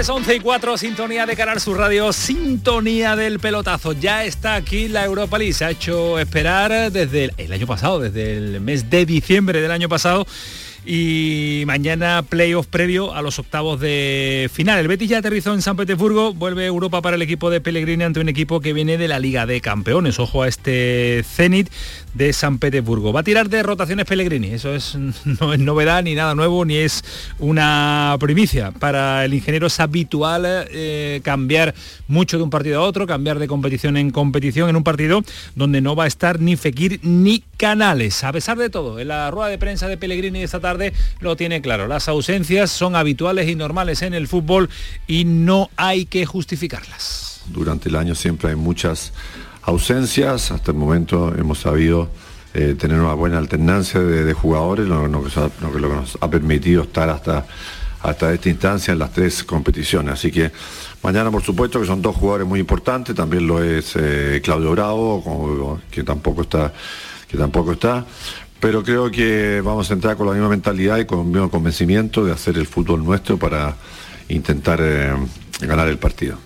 Noches, 11 y 4, sintonía de Canal Sur Radio, sintonía del pelotazo. Ya está aquí la Europa League, se ha hecho esperar desde el, el año pasado, desde el mes de diciembre del año pasado y mañana playoff previo a los octavos de final. El Betis ya aterrizó en San Petersburgo, vuelve Europa para el equipo de Pellegrini ante un equipo que viene de la Liga de Campeones. Ojo a este Zenit de San Petersburgo. Va a tirar de rotaciones Pellegrini, eso es, no es novedad ni nada nuevo, ni es una primicia. Para el ingeniero es habitual eh, cambiar mucho de un partido a otro, cambiar de competición en competición en un partido donde no va a estar ni Fekir ni Canales. A pesar de todo, en la rueda de prensa de Pellegrini esta tarde lo tiene claro. Las ausencias son habituales y normales en el fútbol y no hay que justificarlas. Durante el año siempre hay muchas ausencias. Hasta el momento hemos sabido eh, tener una buena alternancia de, jugadores, lo, que, lo, que nos ha permitido estar hasta, hasta esta instancia en las tres competiciones. Así que mañana, por supuesto, que son dos jugadores muy importantes. También lo es eh, Claudio Bravo, que tampoco está que tampoco está, pero creo que vamos a entrar con la misma mentalidad y con el mismo convencimiento de hacer el fútbol nuestro para intentar eh, ganar el partido.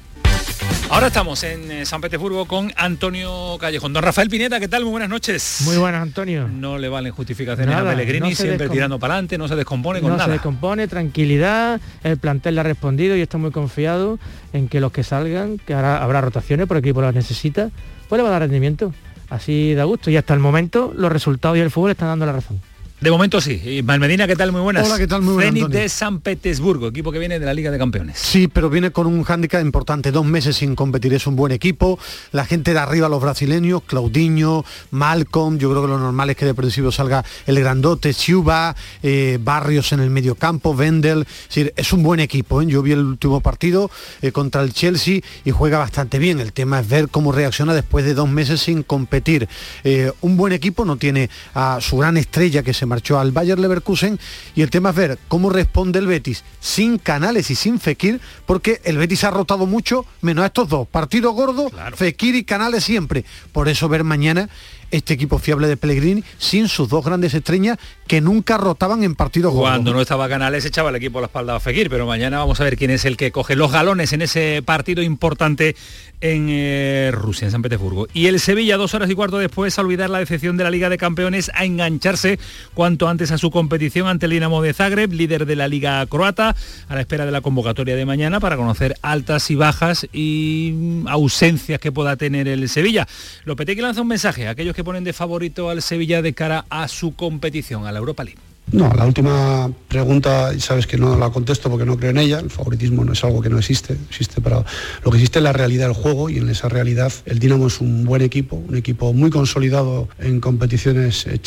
Ahora estamos en eh, San Petersburgo con Antonio Callejón. Don Rafael Pineta, ¿qué tal? Muy buenas noches. Muy buenas, Antonio. No le valen justificaciones Nada, a Pellegrini, no siempre tirando para adelante, no se descompone con no nada. se descompone, tranquilidad, el plantel le ha respondido y está muy confiado en que los que salgan, que ahora habrá rotaciones por el equipo las necesita, pues le va a dar rendimiento. Así da gusto y hasta el momento los resultados y el fútbol están dando la razón. De momento sí. Y Malmedina, ¿qué tal? Muy buenas. Hola, ¿qué tal? Muy buenas, de San Petersburgo, equipo que viene de la Liga de Campeones. Sí, pero viene con un hándicap importante, dos meses sin competir, es un buen equipo, la gente de arriba, los brasileños, Claudinho, Malcolm, yo creo que lo normal es que de principio salga el grandote, Ciuba, eh, Barrios en el medio campo, Wendel, es, decir, es un buen equipo, ¿eh? yo vi el último partido eh, contra el Chelsea y juega bastante bien, el tema es ver cómo reacciona después de dos meses sin competir. Eh, un buen equipo, no tiene a su gran estrella que se marchó al Bayer Leverkusen y el tema es ver cómo responde el Betis sin Canales y sin Fekir, porque el Betis ha rotado mucho, menos a estos dos. Partido gordo, Fekir y Canales siempre. Por eso ver mañana este equipo fiable de Pellegrini sin sus dos grandes estrellas que nunca rotaban en partidos Cuando no estaba Canales echaba el equipo a la espalda a Fekir, pero mañana vamos a ver quién es el que coge los galones en ese partido importante en eh, Rusia, en San Petersburgo. Y el Sevilla, dos horas y cuarto después, a olvidar la decepción de la Liga de Campeones, a engancharse cuanto antes a su competición ante el Dinamo de Zagreb, líder de la Liga Croata, a la espera de la convocatoria de mañana para conocer altas y bajas y mm, ausencias que pueda tener el Sevilla. Lopetegui lanza un mensaje a aquellos que ponen de favorito al Sevilla de cara a su competición, a la Europa League. No, la última pregunta, sabes que no la contesto porque no creo en ella. El favoritismo no es algo que no existe, existe para lo que existe es la realidad del juego y en esa realidad el Dinamo es un buen equipo, un equipo muy consolidado en competiciones eh,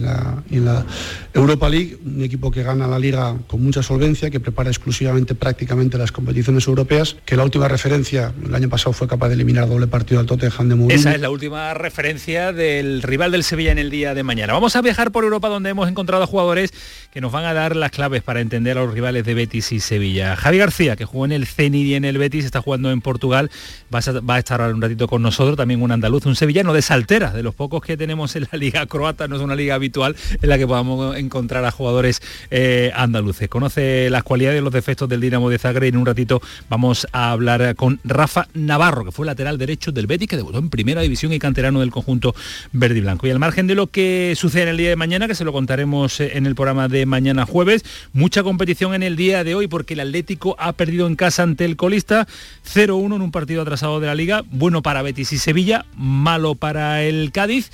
la, y en la Europa League, un equipo que gana la liga con mucha solvencia, que prepara exclusivamente prácticamente las competiciones europeas, que la última referencia el año pasado fue capaz de eliminar doble partido al Tottenham de Mourinho. Esa es la última referencia del rival del Sevilla en el día de mañana. Vamos a viajar por Europa donde hemos encontrado a jugadores que nos van a dar las claves para entender a los rivales de Betis y Sevilla. Javi García, que jugó en el Zenit y en el Betis, está jugando en Portugal, va a, va a estar un ratito con nosotros, también un andaluz, un sevillano de Saltera, de los pocos que tenemos en la liga croata, no es una liga habitual en la que podamos encontrar a jugadores eh, andaluces. Conoce las cualidades y los defectos del Dinamo de Zagreb y en un ratito vamos a hablar con Rafa Navarro, que fue lateral derecho del Betis, que debutó en primera división y canterano del conjunto verde y blanco. Y al margen de lo que sucede en el día de mañana, que se lo contaremos eh, en el programa de mañana jueves, mucha competición en el día de hoy porque el Atlético ha perdido en casa ante el colista 0-1 en un partido atrasado de la liga, bueno para Betis y Sevilla, malo para el Cádiz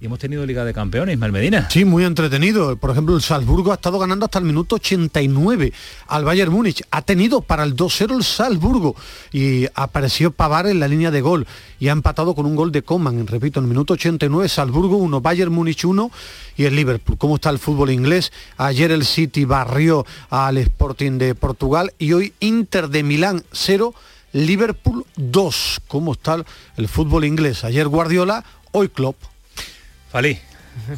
y hemos tenido Liga de Campeones, Malmedina. Sí, muy entretenido. Por ejemplo, el Salzburgo ha estado ganando hasta el minuto 89 al Bayern Múnich. Ha tenido para el 2-0 el Salzburgo y apareció Pavar en la línea de gol y ha empatado con un gol de Coman. Repito, en el minuto 89 Salzburgo 1, Bayern Múnich 1 y el Liverpool. ¿Cómo está el fútbol inglés? Ayer el City barrió al Sporting de Portugal y hoy Inter de Milán 0. Liverpool 2. ¿Cómo está el fútbol inglés? Ayer Guardiola, hoy Klopp. Falí,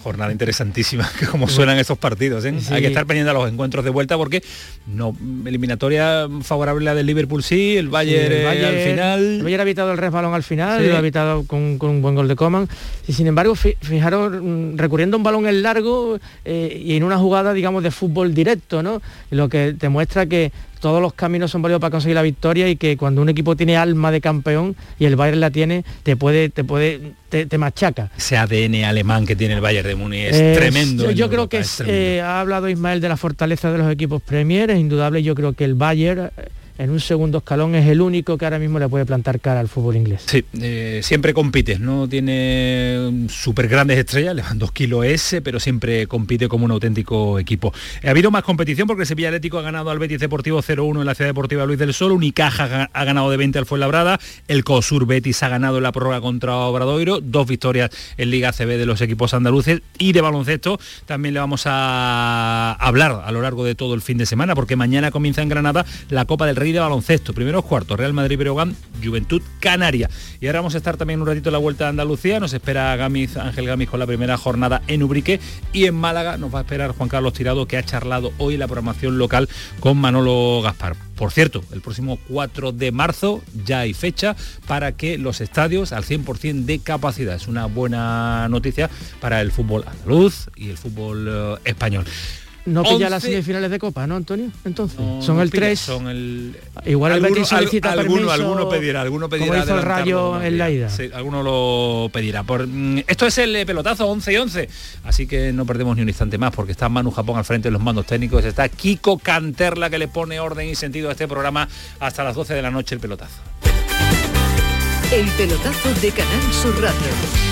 jornada interesantísima, que como suenan esos partidos. ¿eh? Hay que estar pendiente a los encuentros de vuelta porque no eliminatoria favorable la del Liverpool sí, el Bayern, el Bayern al final. El Bayern ha evitado el resbalón al final, Sí. lo ha evitado con, con un buen gol de Coman. Y sin embargo, fi- fijaros, mm, recurriendo a un balón en largo eh, y en una jugada, digamos, de fútbol directo, ¿no? Lo que te muestra que todos los caminos son válidos para conseguir la victoria y que cuando un equipo tiene alma de campeón y el Bayern la tiene, te puede, te puede, te, te machaca. Ese ADN alemán que tiene el Bayern de Múnich es Eh, tremendo. Yo, creo Europa, que es eh, ha hablado Ismael de la fortaleza de los equipos Premier, es indudable. Yo creo que el Bayern eh, en un segundo escalón es el único que ahora mismo le puede plantar cara al fútbol inglés. Sí, eh, siempre compite, no tiene súper grandes estrellas, Lewandowski lo es, pero siempre compite como un auténtico equipo. Ha habido más competición porque el Sevilla Atlético ha ganado al Betis Deportivo 0-1 en la Ciudad Deportiva Luis del Sol, Unicaja ha ganado de 20 al Fuenlabrada, el COSUR Betis ha ganado en la prórroga contra Obradoiro, dos victorias en Liga CB de los equipos andaluces y de baloncesto también le vamos a hablar a lo largo de todo el fin de semana porque mañana comienza en Granada la Copa del Rey de baloncesto, primeros cuartos, Real Madrid Breogán, Juventud Canaria. Y ahora vamos a estar también un ratito la vuelta a Andalucía, nos espera Gamiz, Ángel Gamiz con la primera jornada en Ubrique y en Málaga nos va a esperar Juan Carlos Tirado que ha charlado hoy la programación local con Manolo Gaspar. Por cierto, el próximo 4 de marzo ya hay fecha para que los estadios al 100% de capacidad. Es una buena noticia para el fútbol andaluz y el fútbol eh, español. No pilla las 11. semifinales de Copa, ¿no, Antonio? Entonces, No, son el pilla, 3. Son el... Igual el Alguno- Betis solicita al- alguno, permiso, alguno pedirá, alguno pedirá como hizo el Rayo en la ida. Sí, alguno lo pedirá. Por, mm, esto es el eh, pelotazo 11 y 11, así que no perdemos ni un instante más porque está Manu Japón al frente de los mandos técnicos, está Kiko Canterla que le pone orden y sentido a este programa hasta las 12 de la noche el pelotazo. El pelotazo de Canal Sur Radio.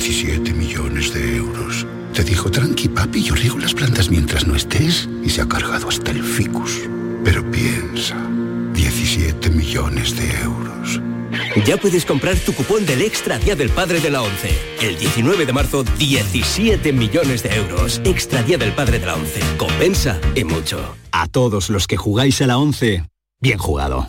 17 millones de euros. Te dijo, tranqui papi, yo riego las plantas mientras no estés. Y se ha cargado hasta el ficus. Pero piensa, 17 millones de euros. Ya puedes comprar tu cupón del Extra Día del Padre de la ONCE. El 19 de marzo, 17 millones de euros. Extra Día del Padre de la ONCE. Compensa y mucho. A todos los que jugáis a la 11, bien jugado.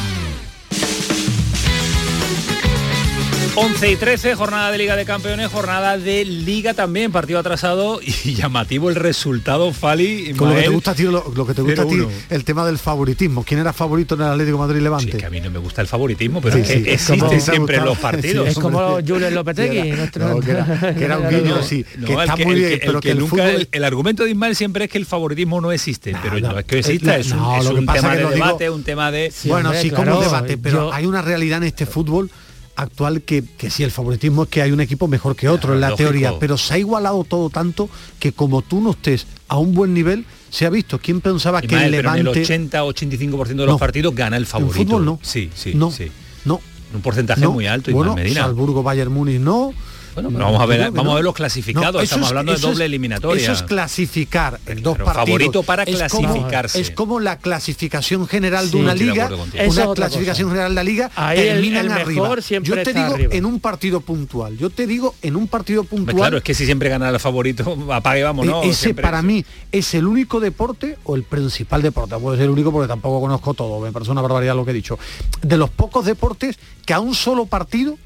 11 y 13, jornada de Liga de Campeones, jornada de Liga también, partido atrasado y llamativo el resultado, Fali. Con lo que te gusta, tío, lo, lo que te gusta a ti, 0-1. el tema del favoritismo. ¿Quién era favorito en el Atlético de Madrid Levante? Sí, que a mí no me gusta el favoritismo, pero Sí, es que sí, existe siempre en los partidos. Es como. Julen Lopetegui, Que era- nuestro- no, que era, que era un guiño, sí, No, que el está que- muy bien, pero el que, el nunca- fútbol... el, el argumento de Ismael siempre es que el favoritismo no existe, pero no, es que exista, la- es un, tema de debate, un tema de... bueno, sí, como debate, pero hay una realidad en este fútbol actual que, que sí, el favoritismo es que hay un equipo mejor que otro Claro, en la lógico. teoría, pero se ha igualado todo tanto que como tú no estés a un buen nivel, se ha visto. ¿Quién pensaba que el pero en Levante... el 80-85% de los No. partidos gana el favorito. fútbol no. Sí, sí, No, sí. no. Un porcentaje No. muy alto, Bueno, Medina. Salzburgo, Bayern Múnich, no. Bueno, pero vamos a ver, vamos no. a ver los clasificados. No, Estamos es- hablando de doble es- eliminatoria. Eso es clasificar en dos Pero partidos. favorito para Es como- clasificarse. Es como, la clasificación general Sí, de una de liga. es Una clasificación cosa. general de la liga. Ahí el- terminan el arriba. mejor siempre Yo te digo arriba. en un partido puntual. Yo te digo en un partido puntual. Claro, es que si siempre gana el favorito, apague, vámonos. E- ese para es- mí es el único deporte o el principal deporte, puede ser el único porque tampoco conozco todo, me parece una barbaridad lo que he dicho, de los pocos deportes que a un solo partido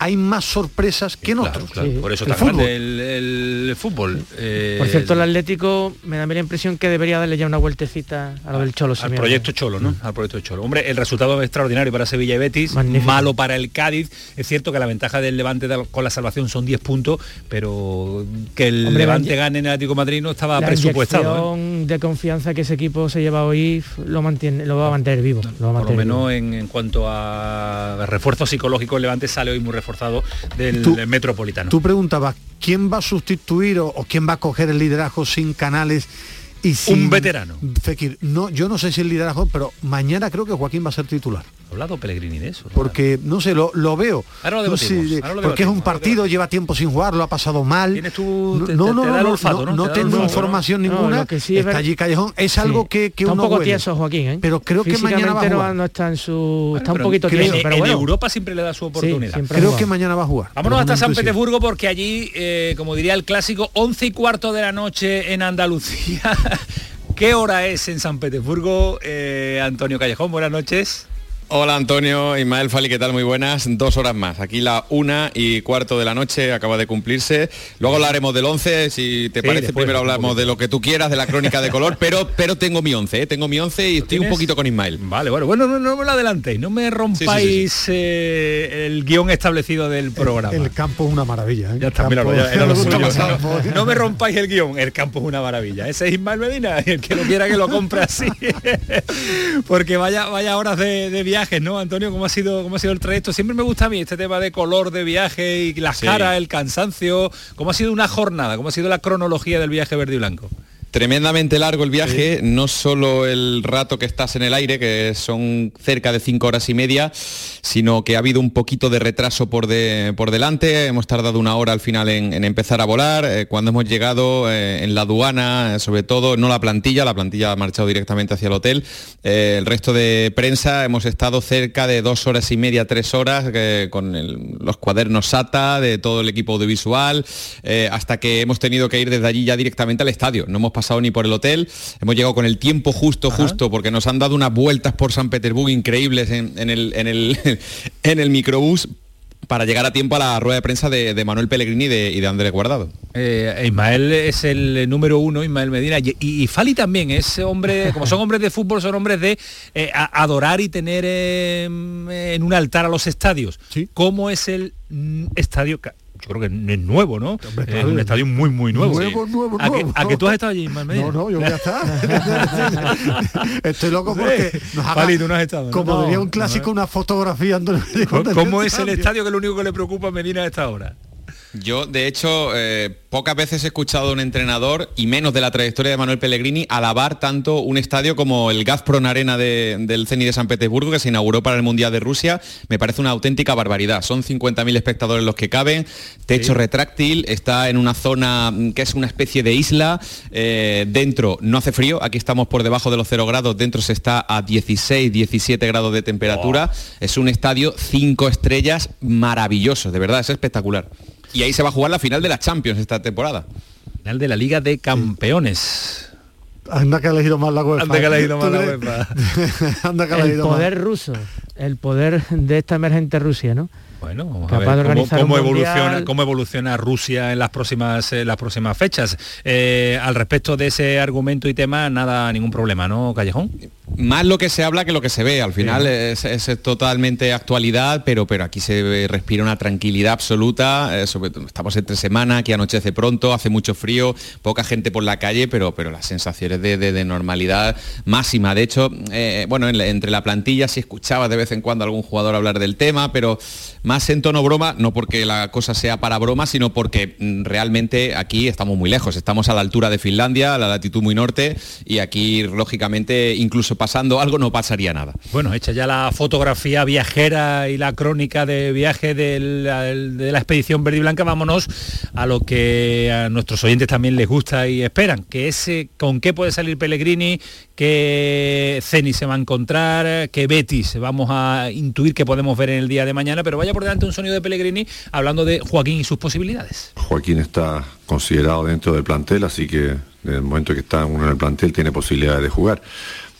hay más sorpresas que en Claro, otros. claro, Por eso El está fútbol. grande el, el fútbol. Eh, Por cierto, el Atlético me da la impresión que debería darle ya una vueltecita a lo del Cholo al Simeone. proyecto Cholo, ¿no? Al proyecto Cholo. Hombre, el resultado es extraordinario para Sevilla y Betis, Magnífico. malo para el Cádiz. Es cierto que la ventaja del Levante con la salvación son 10 puntos, pero que el Hombre, Levante gane en el Atlético de Madrid no estaba la presupuestado. ¿eh? de confianza que ese equipo se lleva hoy lo mantiene, lo va a mantener vivo. Lo va a Por lo menos en, en cuanto a refuerzo psicológico, el Levante sale hoy muy reforzado del Tú- Metropolitano. Tú preguntabas quién va a sustituir o, o quién va a coger el liderazgo sin canales y sin Un veterano. Fekir. No, yo no sé si el liderazgo, pero mañana creo que Joaquín va a ser titular. ¿Ha hablado Pellegrini de eso? ¿no? Porque, no sé, lo, lo veo. Ahora lo No sé, debatimos, ahora lo porque es un partido, lleva tiempo sin jugar, lo ha pasado mal. Tienes tú- no, te- no, te- no, te no, no, tengo información ninguna. que sí es está ver- allí Callejón. Es Sí. algo que, que está uno un poco huele. tieso Joaquín, ¿eh? Pero creo que mañana va a jugar. no está en su está un poquito en- tieso, en, pero en bueno. Europa siempre le da su oportunidad. Creo que mañana va a jugar. Vámonos hasta San. Petersburgo porque allí, eh, como diría el clásico, 11 y cuarto de la noche en Andalucía. ¿Qué hora es en San Petersburgo? Eh, Antonio Callejón, buenas noches. Hola Antonio, Ismael Fali, ¿qué tal? Muy buenas. Dos horas más. Aquí la una y cuarto de la noche acaba de cumplirse. Luego hablaremos del 11, si te Sí, parece, después, primero hablamos de lo que tú quieras, de la crónica de color, pero, pero tengo mi 11, ¿eh? tengo mi 11 y estoy un poquito con Ismael. Vale, bueno, bueno, no, no me lo adelantéis, no me rompáis eh, el guion establecido del programa. El campo es una maravilla. ¿eh? Ya está, campo- era lo suyo. No, me rompáis el guion, el campo es una maravilla. Ese es Ismael Medina, el que lo quiera que lo compre así. Porque vaya, vaya horas de, de viajes, ¿no, Antonio? ¿Cómo ha sido, cómo ha sido el trayecto? Siempre me gusta a mí este tema de color de viaje y las Sí. caras, el cansancio. ¿Cómo ha sido una jornada? ¿Cómo ha sido la cronología del viaje verde y blanco? Tremendamente largo el viaje, no solo el rato que estás en el aire, que son cerca de cinco horas y media, sino que ha habido un poquito de retraso por, de- por delante. Hemos tardado una hora al final en, en empezar a volar. Eh, cuando hemos llegado eh, en la aduana, eh, sobre todo, no la plantilla, la plantilla ha marchado directamente hacia el hotel. El resto de prensa hemos estado cerca de dos horas y media, tres horas, con el- los cuadernos SATA de todo el equipo audiovisual, hasta que hemos tenido que ir desde allí ya directamente al estadio. No hemos pasado ni por el hotel, hemos llegado con el tiempo justo, justo, porque nos han dado unas vueltas por San Petersburgo increíbles en, en el, en, el, en el microbús para llegar a tiempo a la rueda de prensa de, de Manuel Pellegrini y de, y de Andrés Guardado. Eh, Ismael es el número uno, Ismael Medina, y, y Fali también, es hombre, como son hombres de fútbol, son hombres de eh, a- adorar y tener eh, en un altar a los estadios. ¿Cómo es el mm, estadio? Yo creo que es nuevo, ¿no? Es un estadio muy, muy nuevo. Nuevo, Sí. nuevo, ¿A, que, nuevo. a que tú has estado allí, Ismael? No, no, yo voy a estar. Estoy loco porque nos haga, Fali, tú no has estado, ¿no? como No, diría un no, clásico, una fotografía. ¿Cómo- ¿Cómo es el estadio? que lo único que le preocupa a Medina a esta hora? Yo, de hecho, eh, pocas veces he escuchado a un entrenador, y menos de la trayectoria de Manuel Pellegrini, alabar tanto un estadio como el Gazprom Arena de- del CENI de San Petersburgo, que se inauguró para el Mundial de Rusia. Me parece una auténtica barbaridad. Son 50.000 espectadores los que caben, techo retráctil, está en una zona que es una especie de isla. eh, dentro no hace frío, aquí estamos por debajo de los 0 grados, dentro se está a 16, 17 grados de temperatura. Es un estadio 5 estrellas maravilloso, de verdad, es espectacular. Y ahí se va a jugar la final de la Champions esta temporada. Final de la Liga de Campeones. Anda que ha elegido mal la UEFA. Anda que ha elegido ¿Tú mal la? UEFA. Anda que ha el elegido poder ruso, el poder de esta emergente Rusia, ¿no? Bueno, vamos a ver cómo, evoluciona, cómo evoluciona Rusia en las próximas, eh, las próximas fechas. Eh, al respecto de ese argumento y tema, nada, ningún problema, ¿no, Callejón? más lo que se habla que lo que se ve. Al final es, es totalmente actualidad, pero, pero aquí se respira una tranquilidad absoluta. eh, sobre estamos entre semana, aquí anochece pronto, hace mucho frío, poca gente por la calle, pero, pero las sensaciones de, de- de normalidad máxima. De hecho, eh, bueno, en la- entre la plantilla sí escuchaba de vez en cuando algún jugador hablar del tema, pero más en tono broma, no porque la cosa sea para broma, sino porque mm, realmente aquí estamos muy lejos. Estamos a la altura de Finlandia, a la latitud muy norte, y aquí, lógicamente, incluso pasando algo no pasaría nada. Bueno, hecha ya la fotografía viajera y la crónica de viaje de la expedición verde y blanca, vámonos a lo que a nuestros oyentes también les gusta y esperan, que es eh, con qué puede salir Pellegrini, qué Ceni se va a encontrar, qué Betis vamos a intuir que podemos ver en el día de mañana, pero vaya por delante un sonido de Pellegrini hablando de Joaquín y sus posibilidades. Joaquín está considerado dentro del plantel, así que en el momento que está uno en el plantel tiene posibilidades de jugar.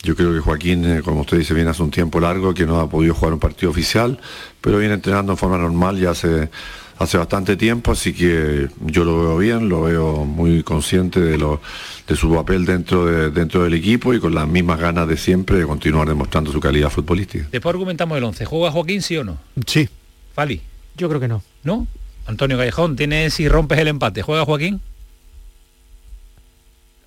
Yo creo que Joaquín, eh, como usted dice, viene hace un tiempo largo que no ha podido jugar un partido oficial, pero viene entrenando en forma normal ya hace, hace bastante tiempo, así que yo lo veo bien, lo veo muy consciente de, lo, de su papel dentro, de- dentro del equipo y con las mismas ganas de siempre de continuar demostrando su calidad futbolística. Después argumentamos el 11. ¿Juega Joaquín sí o no? Sí. Fali. Yo creo que no. ¿No? Antonio Callejón, tienes si rompes el empate. ¿Juega Joaquín?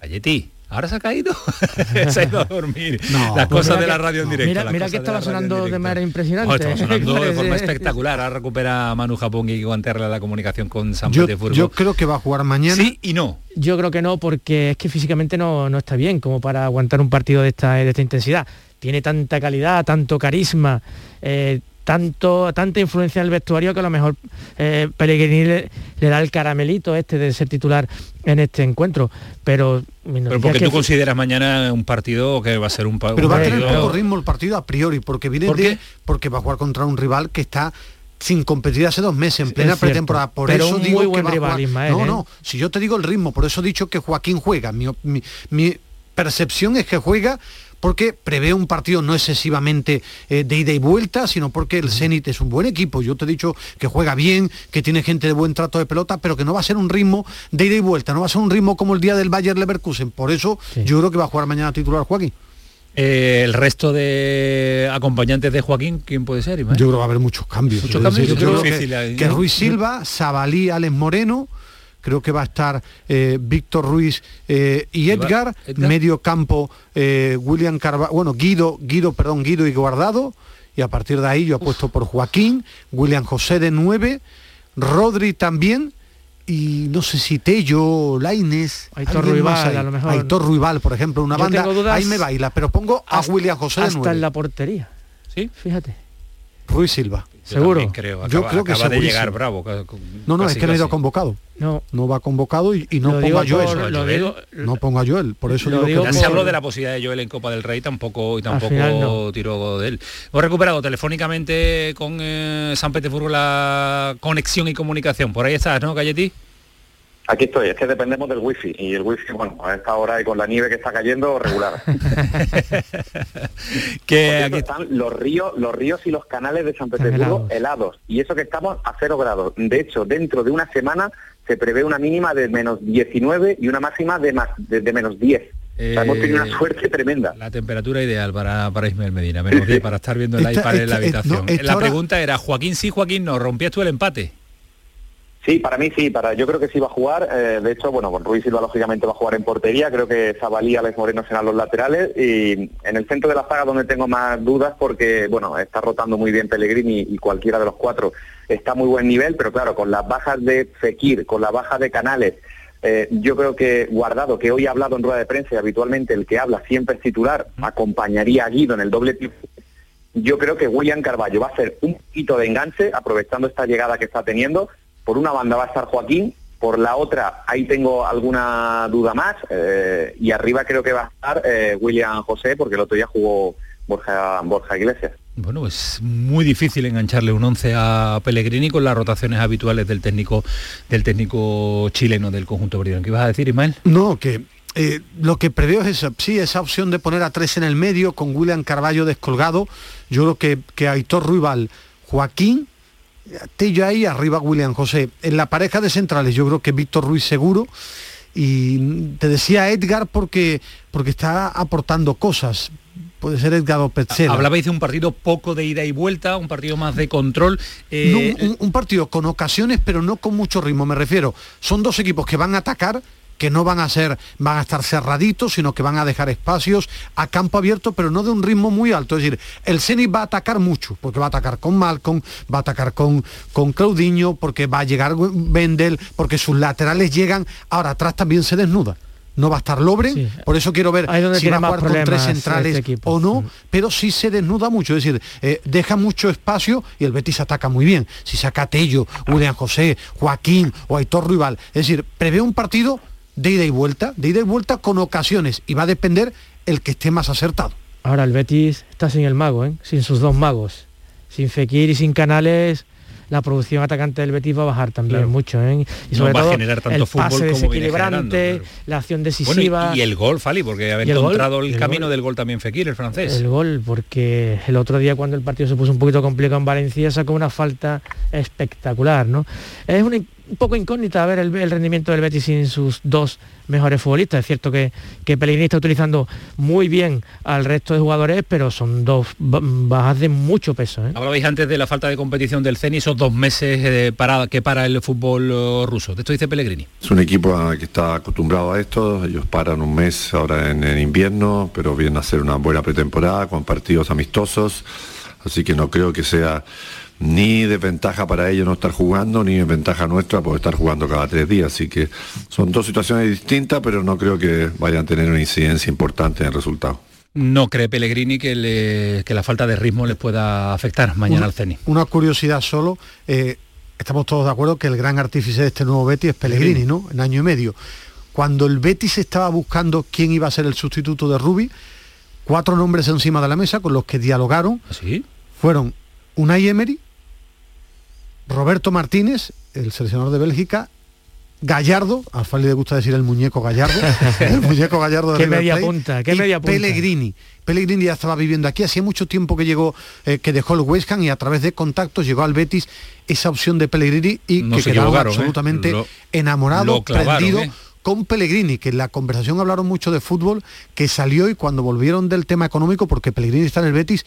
Galletí. Ahora se ha caído. se ha ido a dormir. No. las Pues cosas de la que- radio en directo. Mira- mira que estaba sonando de manera impresionante. Oh, estaba sonando de forma espectacular. Ahora recupera Manu Japón y Guanterra la comunicación con San Yo, Petersburgo. yo creo que va a jugar mañana. Sí y no. Yo creo que no, porque es que físicamente no, no está bien como para aguantar un partido de esta, de esta intensidad. Tiene tanta calidad, tanto carisma, eh, tanto, tanta influencia en el vestuario que a lo mejor eh, Pellegrini le, le da el caramelito este de ser titular en este encuentro. Pero, Pero porque que tú consideras mañana un partido que va a ser un, pa- Pero un va a tener poco ritmo el partido a priori, porque viene ¿Por de, qué? porque va a jugar contra un rival que está sin competir hace dos meses, en plena pretemporada. Por Pero eso un digo muy que buen rival, jugar- Ismael, No, ¿eh? no, si yo te digo el ritmo, por eso he dicho que Joaquín juega. Mi, mi- mi percepción es que juega porque prevé un partido no excesivamente eh, de ida y vuelta, sino porque el Zenit es un buen equipo. Yo te he dicho que juega bien, que tiene gente de buen trato de pelota, pero que no va a ser un ritmo de ida y vuelta, no va a ser un ritmo como el día del Bayer Leverkusen. Por eso yo creo que va a jugar mañana titular Joaquín. Eh, el resto de acompañantes de Joaquín, ¿quién puede ser? Ismael? Yo creo que va a haber muchos cambios. Muchos cambios, yo yo creo que, que. Ruiz Silva, Sabalí, Alex Moreno, creo que va a estar eh, Víctor Ruiz eh, y ¿Y va- Edgar, Edgar? medio campo eh, William Carvalho, bueno, Guido, Guido, perdón, Guido y Guardado, y a partir de ahí yo apuesto por Joaquín, William José de 9, Rodri también, y no sé si Tello, Laines, Aitor Ruibal, ahí. a lo mejor. Aitor Ruibal, por ejemplo, una Yo banda, dudas ahí me baila, pero pongo a hasta- William José de hasta 9. en la portería. Sí, fíjate. Ruiz Silva. Yo Seguro. también creo. Yo Acaba, creo que acaba de llegar Bravo. No, no, casi, es que no ha ido convocado. No. No va convocado y, y no Lo pongo digo a Joel. por- lo digo- no pongo a Joel. Por eso Lo digo, digo que Ya se habló de la posibilidad de Joel en Copa del Rey, tampoco y tampoco final no. tiró de él. Hemos recuperado telefónicamente con eh, San Petersburgo la conexión y comunicación. Por ahí estás, ¿no, Galletí? Aquí estoy, es que dependemos del wifi y el wifi, bueno, a esta hora y con la nieve que está cayendo, regular. que aquí están los ríos, los ríos y los canales de San Petersburgo helados. Y eso que estamos a cero grados. De hecho, dentro de una semana se prevé una mínima de menos 19 y una máxima de más de, de menos 10. O sea, hemos tenido Eh, una suerte tremenda. La temperatura ideal para, para Ismael Medina, menos 10 para estar viendo el Esta- iPad en la esta- eh, habitación. no, la hora- pregunta era, Joaquín sí, Joaquín no, rompías tú el empate. Sí, para mí sí, para yo creo que sí va a jugar. eh, de hecho, bueno, Ruiz Silva lógicamente va a jugar en portería. Creo que Zabalí y Alex Moreno serán los laterales. Y en el centro de la zaga donde tengo más dudas porque, bueno, está rotando muy bien Pellegrini y cualquiera de los cuatro está a muy buen nivel, pero claro, con las bajas de Fekir, con la baja de Canales, eh, yo creo que Guardado, que hoy ha hablado en rueda de prensa y habitualmente el que habla siempre es titular, acompañaría a Guido en el doble yo creo que William Carballo va a hacer un poquito de enganche, aprovechando esta llegada que está teniendo. Por una banda va a estar Joaquín, por la otra ahí tengo alguna duda más, eh, y arriba creo que va a estar eh, William José, porque el otro día jugó Borja, Borja Iglesias. Bueno, es muy difícil engancharle un 11 a Pellegrini con las rotaciones habituales del técnico del técnico chileno del conjunto verde. ¿Qué ibas a decir, Ismael? No, que eh, lo que preveo es esa, sí, esa opción de poner a tres en el medio con William Carballo descolgado. Yo creo que, que Aitor Ruibal, Joaquín, Tello ahí, arriba William José. En la pareja de centrales yo creo que Víctor Ruiz seguro. Y te decía Edgar porque, porque está aportando cosas. puede ser Edgardo Petzela. Hablabais de un partido poco de ida y vuelta, un partido más de control. Eh, un, un, partido con ocasiones, pero no con mucho ritmo, me refiero. Son dos equipos que van a atacar, que no van a ser, van a estar cerraditos, sino que van a dejar espacios a campo abierto, pero no de un ritmo muy alto. Es decir, el Zenit va a atacar mucho, porque va a atacar con Malcolm, va a atacar con, con Claudinho, porque va a llegar Wendel, porque sus laterales llegan, ahora atrás también se desnuda. No va a estar Lobren, por eso quiero ver si va a jugar con tres centrales este o no, pero sí se desnuda mucho, es decir, eh, deja mucho espacio y el Betis ataca muy bien. Si saca Tello, William José, Joaquín o Aitor Rival, es decir, prevé un partido de ida y vuelta, de ida y vuelta con ocasiones y va a depender el que esté más acertado. Ahora el Betis está sin el mago, ¿eh? sin sus dos magos, sin Fekir y sin Canales. La producción atacante del Betis va a bajar también mucho, ¿eh? y sobre todo generar tanto el pase desequilibrante, la acción decisiva y, el gol, Fali, porque había encontrado el, camino del gol también Fekir, el francés. El gol, porque el otro día cuando el partido se puso un poquito complicado en Valencia sacó una falta espectacular, ¿no? Es un un poco incógnita ver el, rendimiento del Betis sin sus dos mejores futbolistas. Es cierto que, que Pellegrini está utilizando muy bien al resto de jugadores, pero son dos bajas de mucho peso. ¿eh? Hablabais antes de la falta de competición del CENI, esos dos meses eh, para, que para el fútbol uh, ruso. De esto dice Pellegrini. Es un equipo que está acostumbrado a esto, ellos paran un mes ahora en, en invierno, pero vienen a hacer una buena pretemporada con partidos amistosos, así que no creo que sea ni desventaja para ellos no estar jugando, ni ventaja nuestra por estar jugando cada tres días. Así que son dos situaciones distintas, pero no creo que vayan a tener una incidencia importante en el resultado. ¿No cree Pellegrini que, la falta de ritmo les pueda afectar mañana al CENI? Una curiosidad solo, eh, estamos todos de acuerdo que el gran artífice de este nuevo Betis es Pellegrini, ¿no? En año y medio. Cuando el Betis estaba buscando quién iba a ser el sustituto de Rubi, cuatro nombres encima de la mesa con los que dialogaron ¿Ah, ¿Sí? fueron Unai Emery, Roberto Martínez, el seleccionador de Bélgica, Gallardo, a Fali le gusta decir el muñeco Gallardo, el muñeco Gallardo de ¿Qué media punta, qué media punta. Pellegrini. Pellegrini ya estaba viviendo aquí, hacía mucho tiempo que llegó, eh, que dejó el West Ham y a través de contactos llegó al Betis esa opción de Pellegrini y que quedaba ¿eh? absolutamente enamorado, prendido ¿eh? con Pellegrini, que en la conversación hablaron mucho de fútbol, que salió y cuando volvieron del tema económico, porque Pellegrini está en el Betis,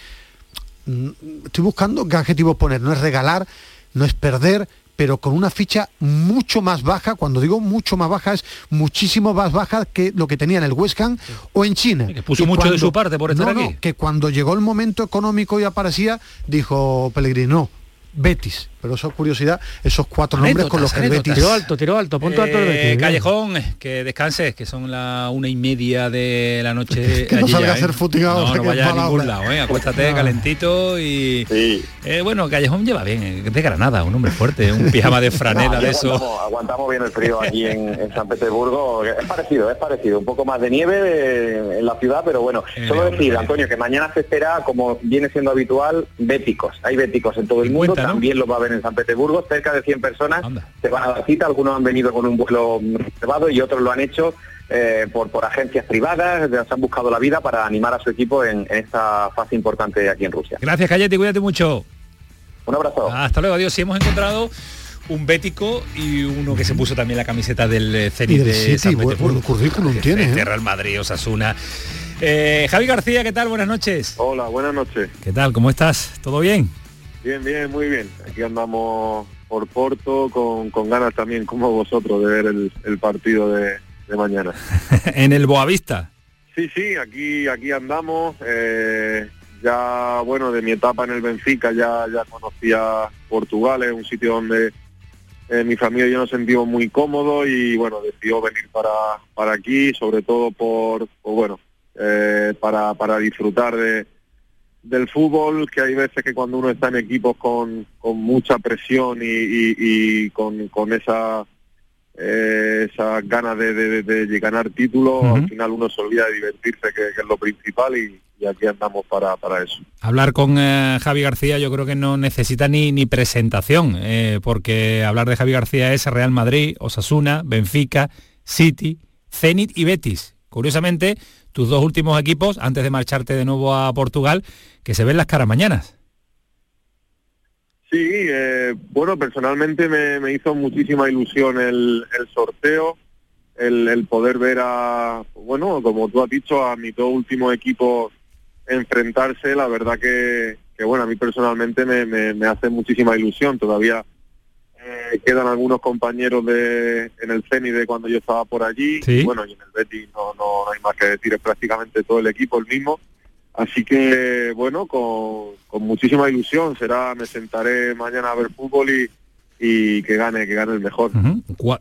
mm, estoy buscando qué adjetivos poner, no es regalar, no es perder, pero con una ficha mucho más baja, cuando digo mucho más baja es muchísimo más baja que lo que tenía en el West Ham o en China. que puso mucho de su parte por estar aquí. que cuando llegó el momento económico y aparecía, dijo Pellegrini, no, Betis. Pero eso curiosidad, esos cuatro nombres con los que el Betis... Tiró alto, tiró alto, punto alto el Betis. Callejón, que descanses, que son la una y media de la noche. que no salga a hacer ¿eh? futigado. No, no vaya a ningún lado, ¿eh? acuéstate calentito y... Eh, bueno, Callejón lleva bien, es de Granada, un hombre fuerte, un pijama de franela de eso. Aguantamos, bien el frío aquí en, San Petersburgo. Es parecido, es parecido. Un poco más de nieve en la ciudad, pero bueno. solo decir, Antonio, que mañana se espera, como viene siendo habitual, béticos. Hay béticos en todo el mundo, también lo va a haber en San Petersburgo, cerca de 100 personas se van a dar cita, algunos han venido con un vuelo reservado y otros lo han hecho eh, por, por agencias privadas, se han buscado la vida para animar a su equipo en, esta fase importante aquí en Rusia. Gracias, Cayeti, cuídate mucho. Un abrazo. Hasta luego, adiós. Si hemos encontrado un bético y uno que se puso también la camiseta del eh, Zenit de San Petersburgo. currículum tiene. ¿eh? Real Madrid, Osasuna. Eh, Javi García, ¿qué tal? Buenas noches. Hola, buenas noches. ¿Qué tal? ¿Cómo estás? ¿Todo bien? Bien, bien, muy bien. Aquí andamos por Porto con, con ganas también, como vosotros, de ver el, partido de, mañana. en el Boavista. Sí, sí, aquí, aquí andamos. Eh, ya, bueno, de mi etapa en el Benfica ya, ya conocía Portugal, es un sitio donde eh, mi familia y yo nos sentimos muy cómodos y bueno, decidió venir para, para aquí, sobre todo por, bueno, eh, para, para disfrutar de, del fútbol, que hay veces que cuando uno está en equipos con, con mucha presión y, con, con esa eh, esas ganas de, de, ganar títulos, al final uno se olvida de divertirse, que, es lo principal, y, aquí andamos para, para eso. Hablar con eh, Javi García yo creo que no necesita ni, ni presentación, eh, porque hablar de Javi García es Real Madrid, Osasuna, Benfica, City, Zenit y Betis. Curiosamente, tus dos últimos equipos, antes de marcharte de nuevo a Portugal, que se ven las caras mañanas. Sí, eh, bueno, personalmente me, hizo muchísima ilusión el, sorteo, el, poder ver a, bueno, como tú has dicho, a mis dos últimos equipos enfrentarse, la verdad que, que bueno, a mí personalmente me, me, me hace muchísima ilusión. Todavía eh, quedan algunos compañeros de en el CENI de cuando yo estaba por allí. Sí. Y bueno, y en el Betis no, no hay más que decir, es prácticamente todo el equipo el mismo. Así que, bueno, con, con muchísima ilusión. Será, me sentaré mañana a ver fútbol y, y que gane, que gane el mejor.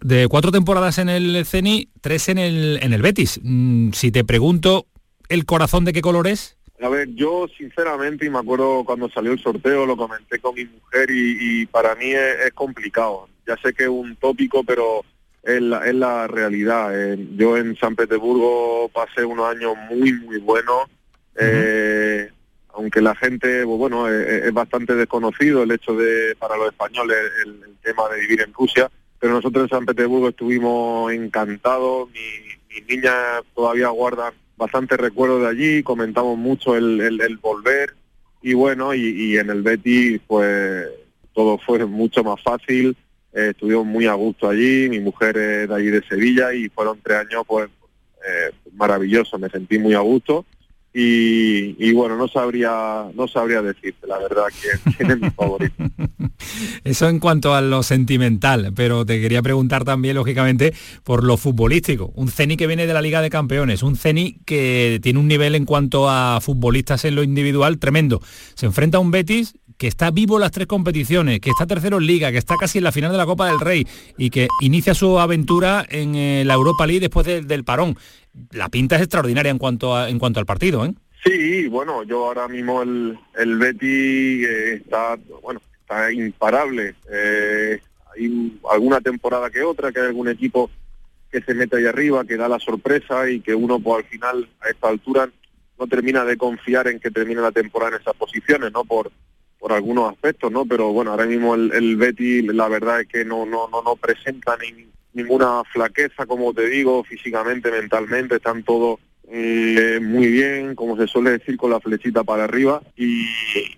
De cuatro temporadas en el CENI, tres en el, en el Betis. Mm, si te pregunto, ¿el corazón de qué color es? A ver, yo sinceramente, y me acuerdo cuando salió el sorteo, lo comenté con mi mujer y, y para mí es, es complicado. Ya sé que es un tópico, pero es la, es la realidad. Eh, yo en San Petersburgo pasé unos años muy, muy buenos. Eh, aunque la gente, pues bueno, es, es bastante desconocido el hecho de, para los españoles, el, el tema de vivir en Rusia, pero nosotros en San Petersburgo estuvimos encantados, mi, mis niñas todavía guardan bastante recuerdos de allí, comentamos mucho el, el- volver y bueno, y, y en el Betis pues todo fue mucho más fácil, eh, estuvimos muy a gusto allí, mi mujer es de allí de Sevilla y fueron tres años pues eh, maravillosos, me sentí muy a gusto y, bueno, no sabría no sabría decirte la verdad quién, es mi favorito. Eso en cuanto a lo sentimental, pero te quería preguntar también, lógicamente, por lo futbolístico. Un CENI que viene de la Liga de Campeones, un CENI que tiene un nivel en cuanto a futbolistas en lo individual tremendo. Se enfrenta a un Betis que está vivo las tres competiciones, que está tercero en Liga, que está casi en la final de la Copa del Rey y que inicia su aventura en eh, la Europa League después de- del parón. La pinta es extraordinaria en cuanto, a- en cuanto al partido, ¿eh? Sí, bueno, yo ahora mismo el, el Betty eh, está, bueno, está imparable. Eh, hay alguna temporada que otra, que hay algún equipo que se mete ahí arriba, que da la sorpresa y que uno pues al final a esta altura no termina de confiar en que termine la temporada en esas posiciones, ¿no? Por por algunos aspectos, ¿no? Pero bueno, ahora mismo el, el Betty, la verdad es que no no no no presenta ni, ninguna flaqueza, como te digo, físicamente, mentalmente, están todos eh, muy bien, como se suele decir, con la flechita para arriba. Y,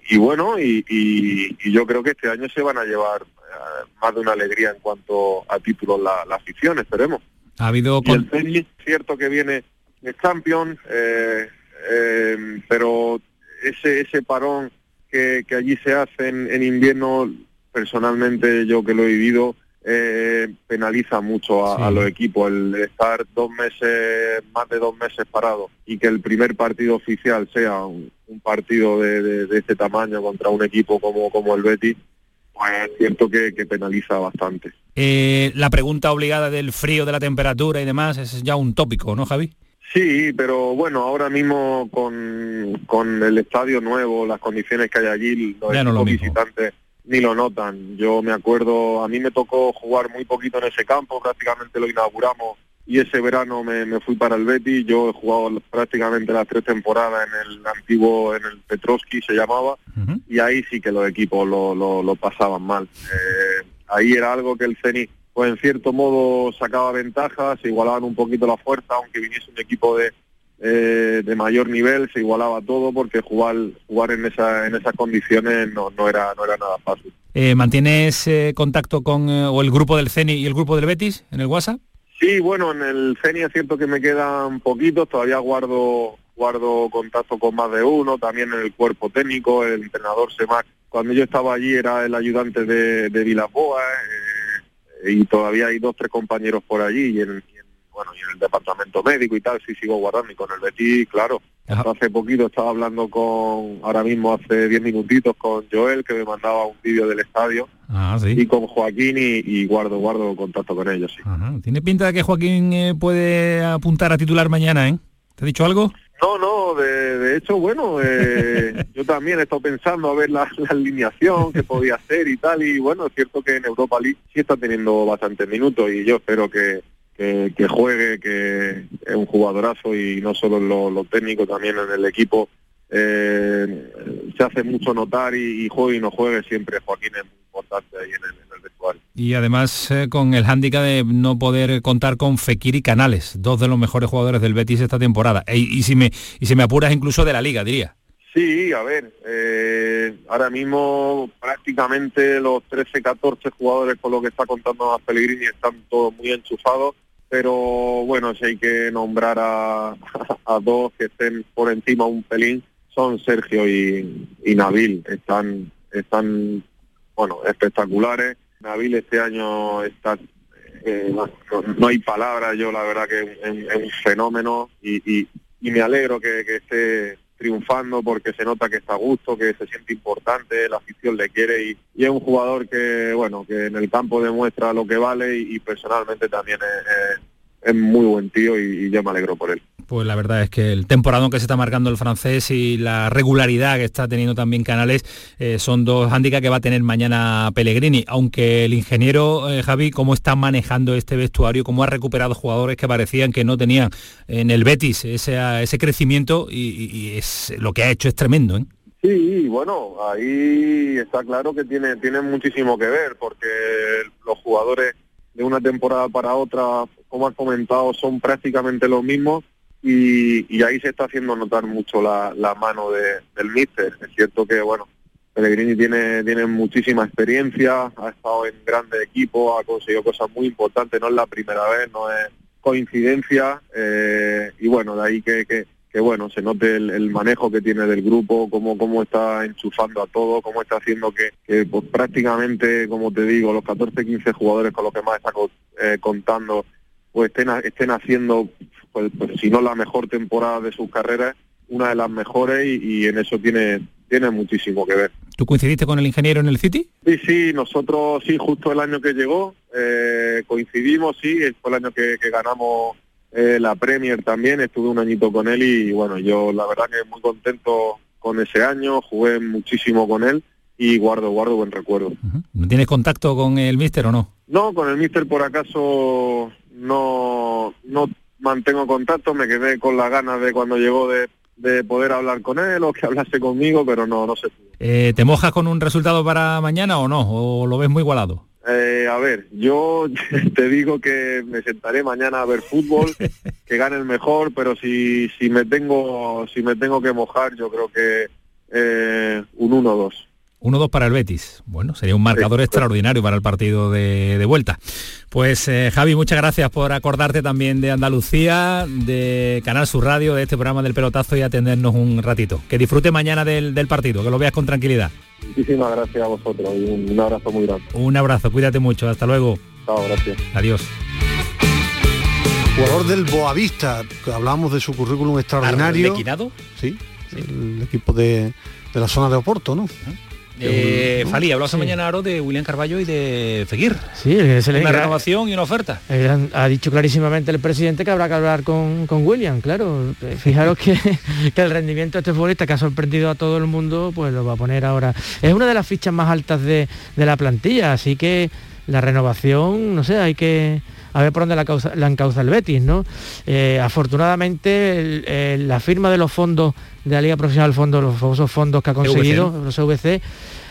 y bueno, y, y- y yo creo que este año se van a llevar eh, más de una alegría en cuanto a títulos la, la afición, esperemos. Ha habido... Y el cierto que viene de Champions, eh, eh, pero ese ese parón que, que allí se hace en, en invierno, personalmente yo que lo he vivido, eh, penaliza mucho a, a los equipos el estar dos meses, más de dos meses parados y que el primer partido oficial sea un, un partido de, de- de este tamaño contra un equipo como, como el Betis, pues es cierto que, que penaliza bastante. Eh, la pregunta obligada del frío, de la temperatura y demás, es ya un tópico, ¿no, Javi? Sí, pero bueno, ahora mismo con, con el estadio nuevo, las condiciones que hay allí, los no lo visitantes ni lo notan. Yo me acuerdo, a mí me tocó jugar muy poquito en ese campo, prácticamente lo inauguramos y ese verano me, me fui para el Betis. Yo he jugado prácticamente las tres temporadas en el antiguo, en el Petrovski se llamaba, y ahí sí que los equipos lo, lo, lo pasaban mal. Eh, ahí era algo que el Zenit, pues en cierto modo sacaba ventajas, se igualaban un poquito la fuerza, aunque viniese un equipo de, eh, de mayor nivel, se igualaba todo porque jugar jugar en esa en esas condiciones no, no era no era nada fácil. Eh, ¿Mantienes eh, contacto con eh, o el grupo del CENI y el grupo del Betis en el WhatsApp? Sí, bueno, en el CENI es cierto que me quedan poquitos, todavía guardo guardo contacto con más de uno, también en el cuerpo técnico, el entrenador Semac. Cuando yo estaba allí era el ayudante de, de Vilaboa eh, y todavía hay dos, tres compañeros por allí y en, bueno, y en el departamento médico y tal, sí sigo guardando y con el Betis, claro. Hace poquito estaba hablando con, ahora mismo hace diez minutitos con Joel que me mandaba un vídeo del estadio Ah, sí. y con Joaquín y, y guardo guardo contacto con ellos, sí. Ajá. Tiene pinta de que Joaquín eh, puede apuntar a titular mañana, ¿eh? ¿Te ha dicho algo? No, no, de, de hecho, bueno, eh, yo también he estado pensando a ver la, la alineación que podía hacer y tal, y bueno, es cierto que en Europa League sí está teniendo bastantes minutos y yo espero que, que, que juegue, que es un jugadorazo y no solo en lo, lo técnico, también en el equipo eh, se hace mucho notar y, y juegue y no juegue, siempre Joaquín es muy importante ahí en el, en el. Y además eh, con el hándicap de no poder contar con Fekir y Canales, dos de los mejores jugadores del Betis esta temporada. E- y, si me, y si me apuras incluso de la liga, diría. Sí, a ver, eh, ahora mismo prácticamente los 13, 14 jugadores con lo que está contando a Pellegrini están todos muy enchufados, pero bueno, si hay que nombrar a, a dos que estén por encima un pelín, son Sergio y, y Nabil. Están, están, bueno, espectaculares. Nabil este año está, eh, no, hay palabras, yo la verdad que es, es un fenómeno y, y, y me alegro que, que esté triunfando porque se nota que está a gusto, que se siente importante, la afición le quiere y, es un jugador que, bueno, que en el campo demuestra lo que vale y, personalmente también es muy buen tío y, y yo me alegro por él. Pues la verdad es que el temporadón que se está marcando el francés y la regularidad que está teniendo también Canales eh, son dos hándicaps que va a tener mañana Pellegrini. Aunque el ingeniero eh, Javi, cómo está manejando este vestuario, cómo ha recuperado jugadores que parecían que no tenían en el Betis ese, ese crecimiento y, es lo que ha hecho es tremendo. ¿eh? Sí, bueno, ahí está claro que tiene, tiene muchísimo que ver, porque los jugadores de una temporada para otra, como has comentado, son prácticamente los mismos y, y ahí se está haciendo notar mucho la, la mano de- del míster. Es cierto que, bueno, Pellegrini tiene, tiene muchísima experiencia, ha estado en grandes equipos, ha conseguido cosas muy importantes, no es la primera vez, no es coincidencia eh, y bueno, de ahí que, que, que, bueno, se note el, manejo que tiene del grupo, cómo, cómo está enchufando a todo, cómo está haciendo que, que, pues, prácticamente, como te digo, los 14, 15 jugadores con los que más está eh, contando, pues estén, estén haciendo, pues, pues, si no la mejor temporada de sus carreras, una de las mejores y, y en eso tiene, tiene muchísimo que ver. ¿Tú coincidiste con el ingeniero en el City? Sí, sí, nosotros sí, justo el año que llegó, eh, coincidimos, sí, fue el año que, que ganamos eh, la Premier también, estuve un añito con él y bueno, yo la verdad que muy contento con ese año, jugué muchísimo con él y guardo, guardo buen recuerdo. ¿No tienes contacto con el míster o no? No, con el míster por acaso no, no mantengo contacto, me quedé con las ganas de cuando llegó de, de poder hablar con él o que hablase conmigo, pero no, no sé. Eh, ¿Te mojas con un resultado para mañana o no? ¿O lo ves muy igualado? Eh, a ver, yo te digo que me sentaré mañana a ver fútbol, que gane el mejor, pero si, si me tengo si me tengo que mojar, yo creo que eh, un 1-2. 1-2 para el Betis. Bueno, sería un marcador extraordinario para el partido de, de vuelta. Pues eh, Javi, muchas gracias por acordarte también de Andalucía, de Canal Sur Radio, de este programa del pelotazo y atendernos un ratito. Que disfrute mañana del, del partido, que lo veas con tranquilidad. Muchísimas gracias a vosotros y un, un abrazo muy grande. Un abrazo, cuídate mucho, hasta luego. Chao, gracias. Adiós. Jugador del Boavista, que hablamos de su currículum extraordinario. ¿Arlequinado? Sí, el equipo de, de la zona de Oporto, ¿no? Eh. Fali, habló Sí. mañana Aro de William Carballo y de Fekir. Sí, es el Una gran- renovación y una oferta. Gran- ha dicho clarísimamente el presidente que habrá que hablar con, con William, claro. Eh, Fijaros que, que el rendimiento de este futbolista que ha sorprendido a todo el mundo, pues lo va a poner ahora. Es una de las fichas más altas de, de la plantilla, así que la renovación, no sé, hay que a ver por dónde la, causa, la encauza el Betis, ¿no? Eh, afortunadamente el- el- la firma de los fondos de la Liga Profesional Fondo, los famosos fondos que ha conseguido, los VC,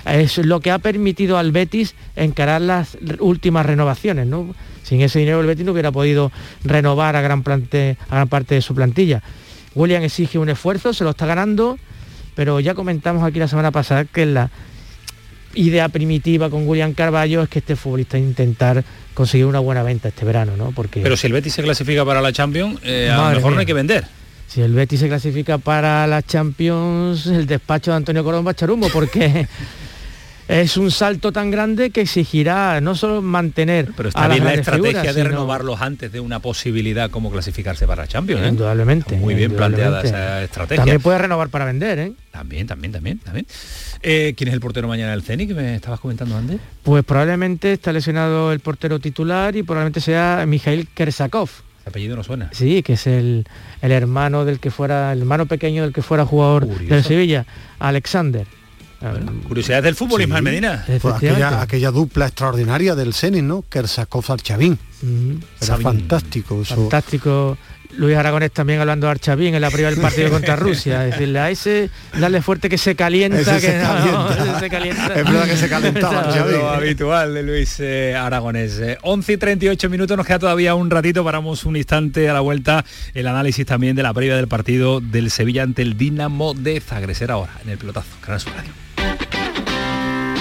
es lo que ha permitido al Betis encarar las últimas renovaciones, ¿no? Sin ese dinero el Betis no hubiera podido renovar a gran, plante- a gran parte de su plantilla. William exige un esfuerzo, se lo está ganando, pero ya comentamos aquí la semana pasada que la idea primitiva con William Carballo es que este futbolista intentar conseguir una buena venta este verano, ¿no? Porque Pero si el Betis se clasifica para la Champions, eh, a lo mejor no hay que vender. si el Betis se clasifica para la Champions, el despacho de Antonio Colón va a echar humo, porque es un salto tan grande que exigirá no solo mantener Pero a está las bien la estrategia figuras, de sino- renovarlos antes de una posibilidad como clasificarse para Champions. ¿eh? Indudablemente. Muy bien planteada indudablemente. esa estrategia. También puede renovar para vender, ¿eh? También, también, también, también. Eh, ¿Quién es el portero mañana del CENI que me estabas comentando antes? Pues probablemente está lesionado el portero titular y probablemente sea Mikhail Kersakov. El apellido no suena. Sí, que es el, el hermano del que fuera, el hermano pequeño del que fuera jugador Curioso. del Sevilla, Alexander. Curiosidades del fútbol, Sí. Ismael Medina. Efectivamente. aquella, aquella dupla extraordinaria del Zenit, ¿no? Kersakov Archavín. Mm, Era Sabin. fantástico eso. Fantástico. Luis Aragonés también hablando de Archavín en la previa del partido contra Rusia. Decirle a ese, darle fuerte que se calienta, Ese que se no, calienta. ese se calienta. Es verdad que se calentaba. Lo habitual de Luis eh, Aragonés. Eh, 11 y 38 minutos, nos queda todavía un ratito, paramos un instante a la vuelta, el análisis también de la previa del partido del Sevilla ante el Dinamo de Zagreser ahora, en el pelotazo, Canal Sur Radio.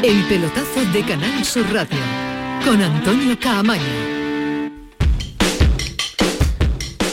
El pelotazo de Canal Sur Radio con Antonio Caamaño.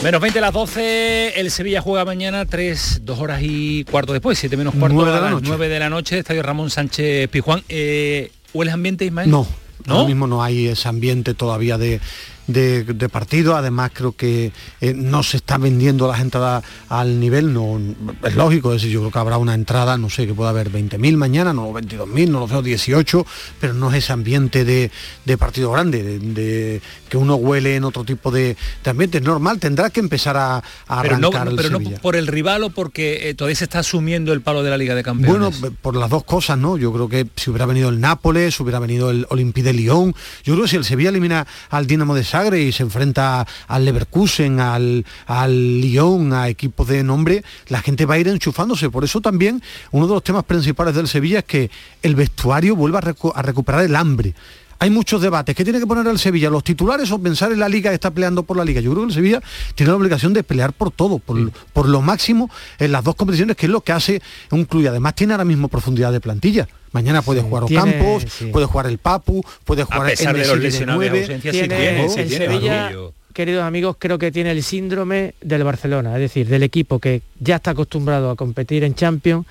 Menos 20 a las 12, el Sevilla juega mañana 3, 2 horas y cuarto después, 7 menos cuarto Nueve de a la las noche. 9 de la noche, Estadio Ramón Sánchez Pijuán. Eh, ¿Huele ambiente, Ismael? No, ¿No? ahora mismo no hay ese ambiente todavía de, de- de partido. Además creo que eh, no se está vendiendo las entradas al nivel, no es lógico, es decir, yo creo que habrá una entrada, no sé, que pueda haber 20.000 mañana, no 22.000, no lo veo 18, pero no es ese ambiente de, de partido grande, de, de- que uno huele en otro tipo de, ambiente. Es normal, tendrá que empezar a, a Pero, no, arrancar el pero no por el rival o porque eh, todavía se está asumiendo el palo de la Liga de Bueno, Campeones. por las dos cosas, ¿no? Yo creo que si hubiera venido el Nápoles, hubiera venido el Olympique de Lyon, yo creo que si el Sevilla elimina al Dinamo de Y se enfrenta al Leverkusen, al, al Lyon, a equipos de nombre, la gente va a ir enchufándose. Por eso también uno de los temas principales del Sevilla es que el vestuario vuelva a, recu- a recuperar el hambre. Hay muchos debates. ¿Qué tiene que poner el Sevilla? ¿Los titulares o pensar en la liga que está peleando por la liga? Yo creo que el Sevilla tiene la obligación de pelear por todo, por, por lo máximo en las dos competiciones, que es lo que hace un club. Y además tiene ahora mismo profundidad de plantilla. Mañana puede jugar tiene- Ocampos, sí. puede jugar el Papu, puede jugar pesar de Enesiri los lesionados y nueve. ausencias, sí Tiene- tiene, sí el tiene, Sevilla, Manolillo. queridos amigos, creo que tiene el síndrome del Barcelona, es decir, del equipo que ya está acostumbrado a competir en Champions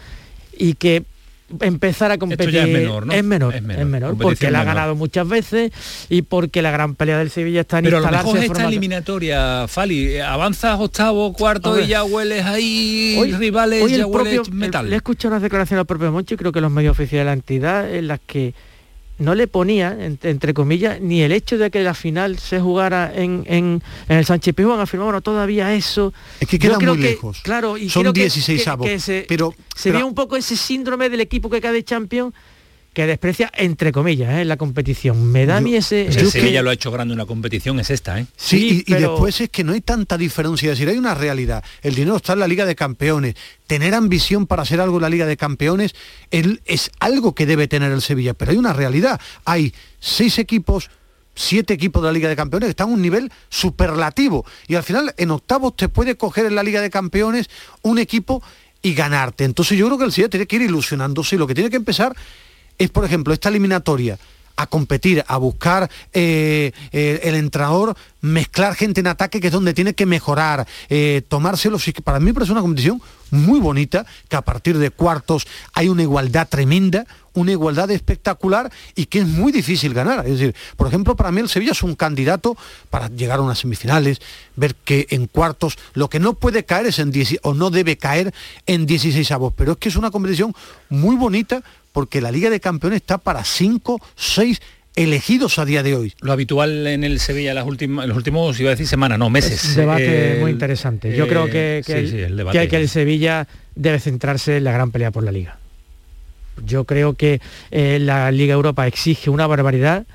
y que empezar a competir es menor, ¿no? es menor, Es es menor, menor, competición porque la ha menor. ganado muchas veces y porque la gran pelea del Sevilla está en Pero instalarse esta eliminatoria, Fali, eh, avanzas octavo, cuarto y ya hueles ahí Hoy- rivales, hoy el ya hueles propio- metal. el- le he escuchado unas declaraciones al propio Monchi, creo que los medios oficiales de la entidad, en las que no le ponía, en- entre comillas, ni el hecho de que la final se jugara en, en, en el Sánchez Pizjuán, afirmaba, bueno, todavía eso... Es que queda muy que, lejos. Claro, y Son creo que- 16 que, se, pero- se pero- ve un poco ese síndrome del equipo que cae de Champions que desprecia, entre comillas, ¿eh? la competición. Me da a mí ese... El ese- Sevilla lo ha hecho grande una competición, es esta, ¿eh? Sí, Sí, y, después es que no hay tanta diferencia, es decir, hay una realidad. El dinero está en la Liga de Campeones. Tener ambición para hacer algo en la Liga de Campeones el- es algo que debe tener el Sevilla, pero hay una realidad. Hay seis equipos siete equipos de la Liga de Campeones que están a un nivel superlativo y al final en octavos te puede coger en la Liga de Campeones un equipo y ganarte. Entonces yo creo que el Sevilla tiene que ir ilusionándose y lo que tiene que empezar es, por ejemplo, esta eliminatoria a competir, a buscar eh, eh, el entrenador, mezclar gente en ataque, que es donde tiene que mejorar, eh, tomárselo. Para mí parece una competición muy bonita, que a partir de cuartos hay una igualdad tremenda, una igualdad espectacular y que es muy difícil ganar. Es decir, por ejemplo, para mí el Sevilla es un candidato para llegar a unas semifinales, ver que en cuartos lo que no puede caer es en 10 o no debe caer en 16 avos, pero es que es una competición muy bonita porque la Liga de Campeones está para 5, 6 elegidos a día de hoy. Lo habitual en el Sevilla las últimas, en los últimos, iba a decir semana, no, meses. Es un debate Eh, muy interesante. Yo eh, creo que, que sí, el, sí, el que hay que el Sevilla debe centrarse en la gran pelea por la Liga. Yo creo que eh, la Liga Europa exige una barbaridad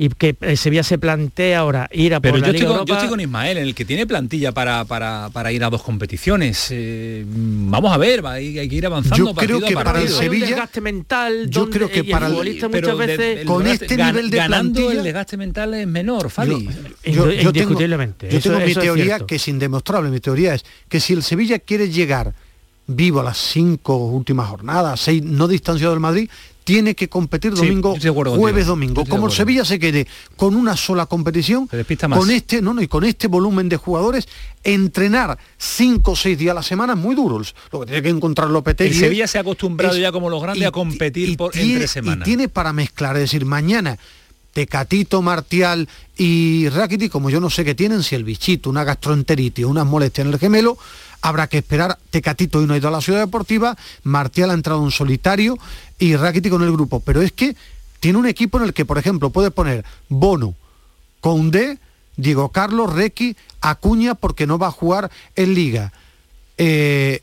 y que el Sevilla se plantea ahora ir a por Pero la yo Liga estoy, con, yo estoy con Ismael, en el que tiene plantilla para, para, para ir a dos competiciones. Eh, vamos a ver, va, hay, hay que ir avanzando. Yo creo a que para el partido. Hay un Sevilla- desgaste mental yo donde- creo que para el- futbolista muchas de- veces el con desgaste- este gan- nivel de ganando plantilla- el desgaste mental es menor, Fali. Yo, Indo- yo tengo, indiscutiblemente. yo Eso- tengo mi eso teoría que es indemostrable. Mi teoría es que si el Sevilla quiere llegar vivo a las cinco últimas jornadas, seis, no distanciado del Madrid, tiene que competir domingo, jueves, domingo. Como el. Sevilla se quede con una sola competición, más. con este, no, no, y con este volumen de jugadores, entrenar cinco o seis días a la semana es muy duro. Lo que tiene que encontrar Lopetegui. El Sevilla se ha acostumbrado es- ya como los grandes y- a competir y por, tiene- entre Y semanas. tiene para mezclar, es decir, mañana Tecatito, Martial y Rakitic, como yo no sé qué tienen, si el bichito, una gastroenteritis unas molestias en el gemelo, habrá que esperar. Tecatito hoy no ha ido a la ciudad deportiva, Martial ha entrado en solitario y Rakitic con el grupo. Pero es que tiene un equipo en el que, por ejemplo, puede poner Bono, Condé, Diego Carlos, Requi, Acuña, porque no va a jugar en Liga. Eh,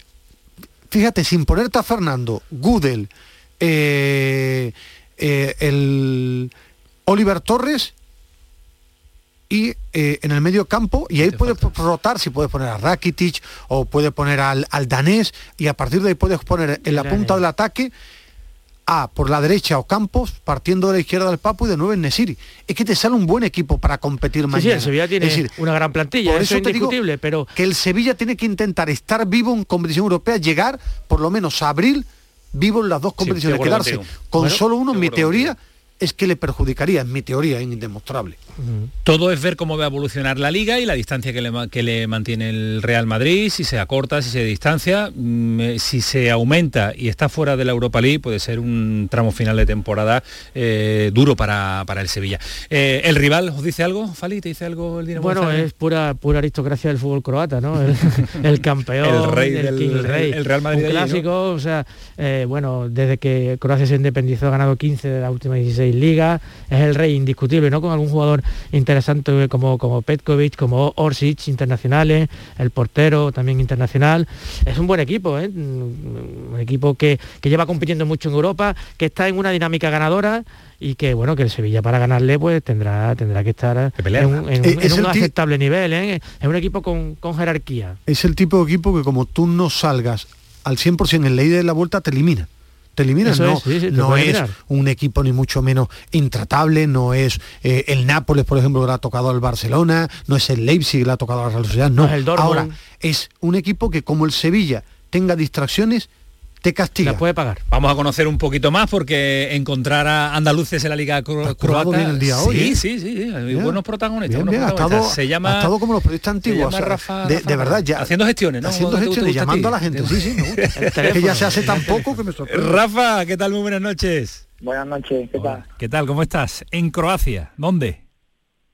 fíjate, sin ponerte a Fernando, Gudel, eh, eh, el Oliver Torres y eh, en el medio campo y ahí puedes rotar si puedes poner a Rakitic o puedes poner al, al danés y a partir de ahí puedes poner en la punta del ataque a por la derecha o Campos partiendo de la izquierda del Papo y de nuevo en Nesiri. Es que te sale un buen equipo para competir Sí, sí, mañana. el Sevilla tiene Es decir, una gran plantilla, por eso, eso es te digo indiscutible, pero que el Sevilla tiene que intentar estar vivo en competición europea, llegar por lo menos a abril vivo en las dos competiciones, quedarse contigo. con Bueno, solo uno, de mi teoría es que le perjudicaría, es mi teoría, es indemostrable. Todo es ver cómo va a evolucionar la liga y la distancia que le, que le mantiene el Real Madrid, si se acorta, si se distancia, mm, eh, si se aumenta y está fuera de la Europa League, puede ser un tramo final de temporada eh, duro para, para el Sevilla. Eh, ¿El rival os dice algo, Fali? ¿Te dice algo el Dinamo bueno, es pura pura aristocracia del fútbol croata, ¿no? El, el campeón, El rey del- king, el rey. el Real Madrid Un de allí, ¿no? clásico, o sea, eh, bueno, desde que Croacia se independizó ha ganado 15 de las últimas 16 ligas, es el rey indiscutible, ¿no? Con algún jugador interesante como, como Petkovic, como Orsic, internacionales, el portero también internacional. Es un buen equipo, ¿eh? Un equipo que, que lleva compitiendo mucho en Europa, que está en una dinámica ganadora y que bueno que el Sevilla para ganarle pues tendrá tendrá que estar en un, en en aceptable nivel ¿eh? es un equipo con, con jerarquía Es el tipo de equipo que como tú no salgas al 100% en la ida de la vuelta te elimina. Te elimina, Eso no, es, sí, sí, te no es un equipo ni mucho menos intratable, no es eh, el Nápoles, por ejemplo, que le ha tocado al Barcelona, no es el Leipzig que le ha tocado a la Real Sociedad, no. No es el. Ahora, es un equipo que como el Sevilla tenga distracciones, te castiga. La puede pagar. Vamos a conocer un poquito más porque encontrar a andaluces en la liga cro- croata. bien el día sí, hoy, ¿eh? sí, sí, sí, hay Bien. buenos protagonistas. Bien, buenos protagonistas. estado, se llama ha estado como los periodistas se antiguos, llama o sea, Rafa- de, Rafa de verdad ya haciendo gestiones, ¿no? haciendo ¿Te gusta- gestiones, gusta llamando a la gente, ¿Te sí, sí, me gusta. Que ya se hace tan poco que me sorprende. Rafa, ¿qué tal? Muy buenas noches. Buenas noches, ¿qué tal? ¿Qué tal? ¿Cómo estás? En Croacia. ¿Dónde?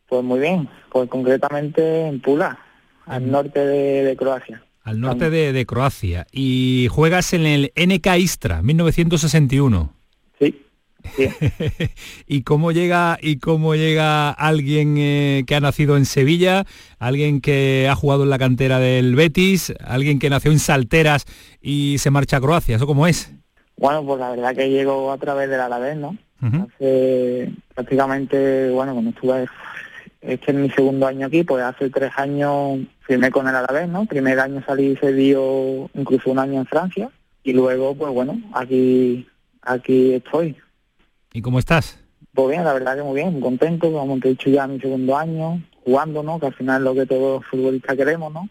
Pues muy bien, pues concretamente en Pula, al norte de, de Croacia. Al norte de, de Croacia. Y juegas en el NK Istra, 1961. Sí. ¿Y cómo llega y cómo llega alguien eh, que ha nacido en Sevilla, alguien que ha jugado en la cantera del Betis, alguien que nació en Salteras y se marcha a Croacia? ¿Eso cómo es? Bueno, pues la verdad que llego a través del Alavés, ¿no? Hace prácticamente, bueno, cuando estuve, este es mi segundo año aquí, pues hace tres años firmé con el Alavés, ¿no? Primer año salí cedido incluso un año en Francia y luego, pues bueno, aquí aquí estoy. ¿Y cómo estás? Pues bien, la verdad que muy bien, muy contento, como te he dicho ya mi segundo año, jugando, ¿no? Que al final es lo que todos los futbolistas queremos, ¿no?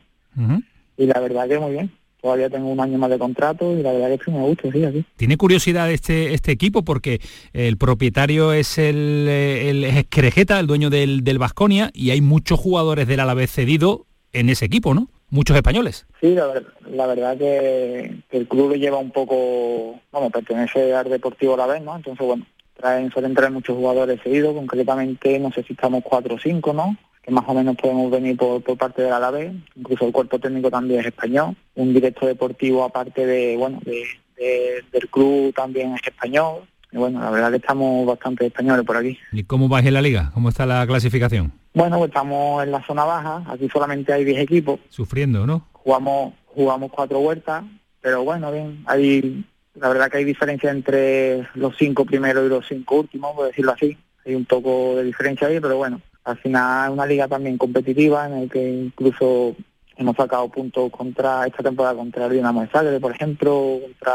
Y la verdad que muy bien. Todavía tengo un año más de contrato y la verdad es que me gusta, sí, aquí. Tiene curiosidad este, este equipo porque el propietario es el, el es Querejeta, el dueño del, del Vasconia, y hay muchos jugadores del Alavés cedido en ese equipo, ¿no? Muchos españoles. Sí, la, ver- la verdad que, que el club lleva un poco, vamos, pertenece al Deportivo Alavés, ¿no? Entonces, bueno, traen, suelen traer muchos jugadores seguidos, concretamente no sé si estamos cuatro o cinco, ¿no? Que más o menos podemos venir por, por parte del Alavés, incluso el cuerpo técnico también es español, un director deportivo aparte de, bueno, de, de- del club también es español, y bueno, la verdad que estamos bastante españoles por aquí. ¿Y cómo vais en la liga? ¿Cómo está la clasificación? Bueno, pues estamos en la zona baja, aquí solamente hay 10 equipos, Sufriendo, ¿no? jugamos jugamos cuatro vueltas, pero bueno, bien, hay la verdad que hay diferencia entre los cinco primeros y los cinco últimos, por decirlo así. Hay un poco de diferencia ahí, pero bueno, al final es una liga también competitiva en el que incluso hemos sacado puntos contra esta temporada contra el Dinamo de Zagreb, por ejemplo, contra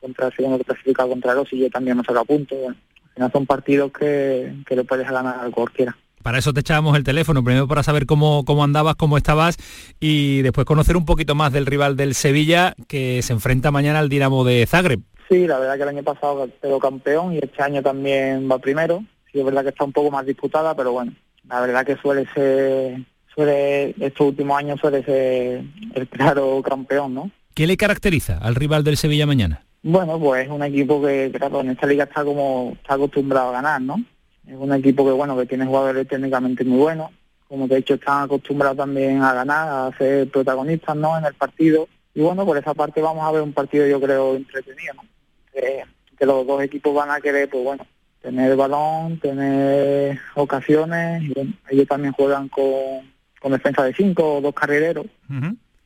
contra el segundo clasificado contra el Ossi, yo también hemos sacado puntos. Bueno, al final son partidos que, que le puedes ganar a cualquiera. Para eso te echábamos el teléfono, primero para saber cómo, cómo andabas, cómo estabas y después conocer un poquito más del rival del Sevilla que se enfrenta mañana al Dinamo de Zagreb. Sí, la verdad que el año pasado quedó campeón y este año también va primero. Sí, es verdad que está un poco más disputada, pero bueno, la verdad que suele ser, suele, estos últimos años suele ser el claro campeón, ¿no? ¿Qué le caracteriza al rival del Sevilla mañana? Bueno, pues es un equipo que, claro, en esta liga está como, está acostumbrado a ganar, ¿no? Es un equipo que, bueno, que tiene jugadores técnicamente muy buenos, como te he dicho, están acostumbrados también a ganar, a ser protagonistas, ¿no? En el partido. Y bueno, por esa parte vamos a ver un partido, yo creo, entretenido, ¿no? Que, que los dos equipos van a querer, pues bueno, tener balón, tener ocasiones, ellos también juegan con, con defensa de cinco o dos carrileros.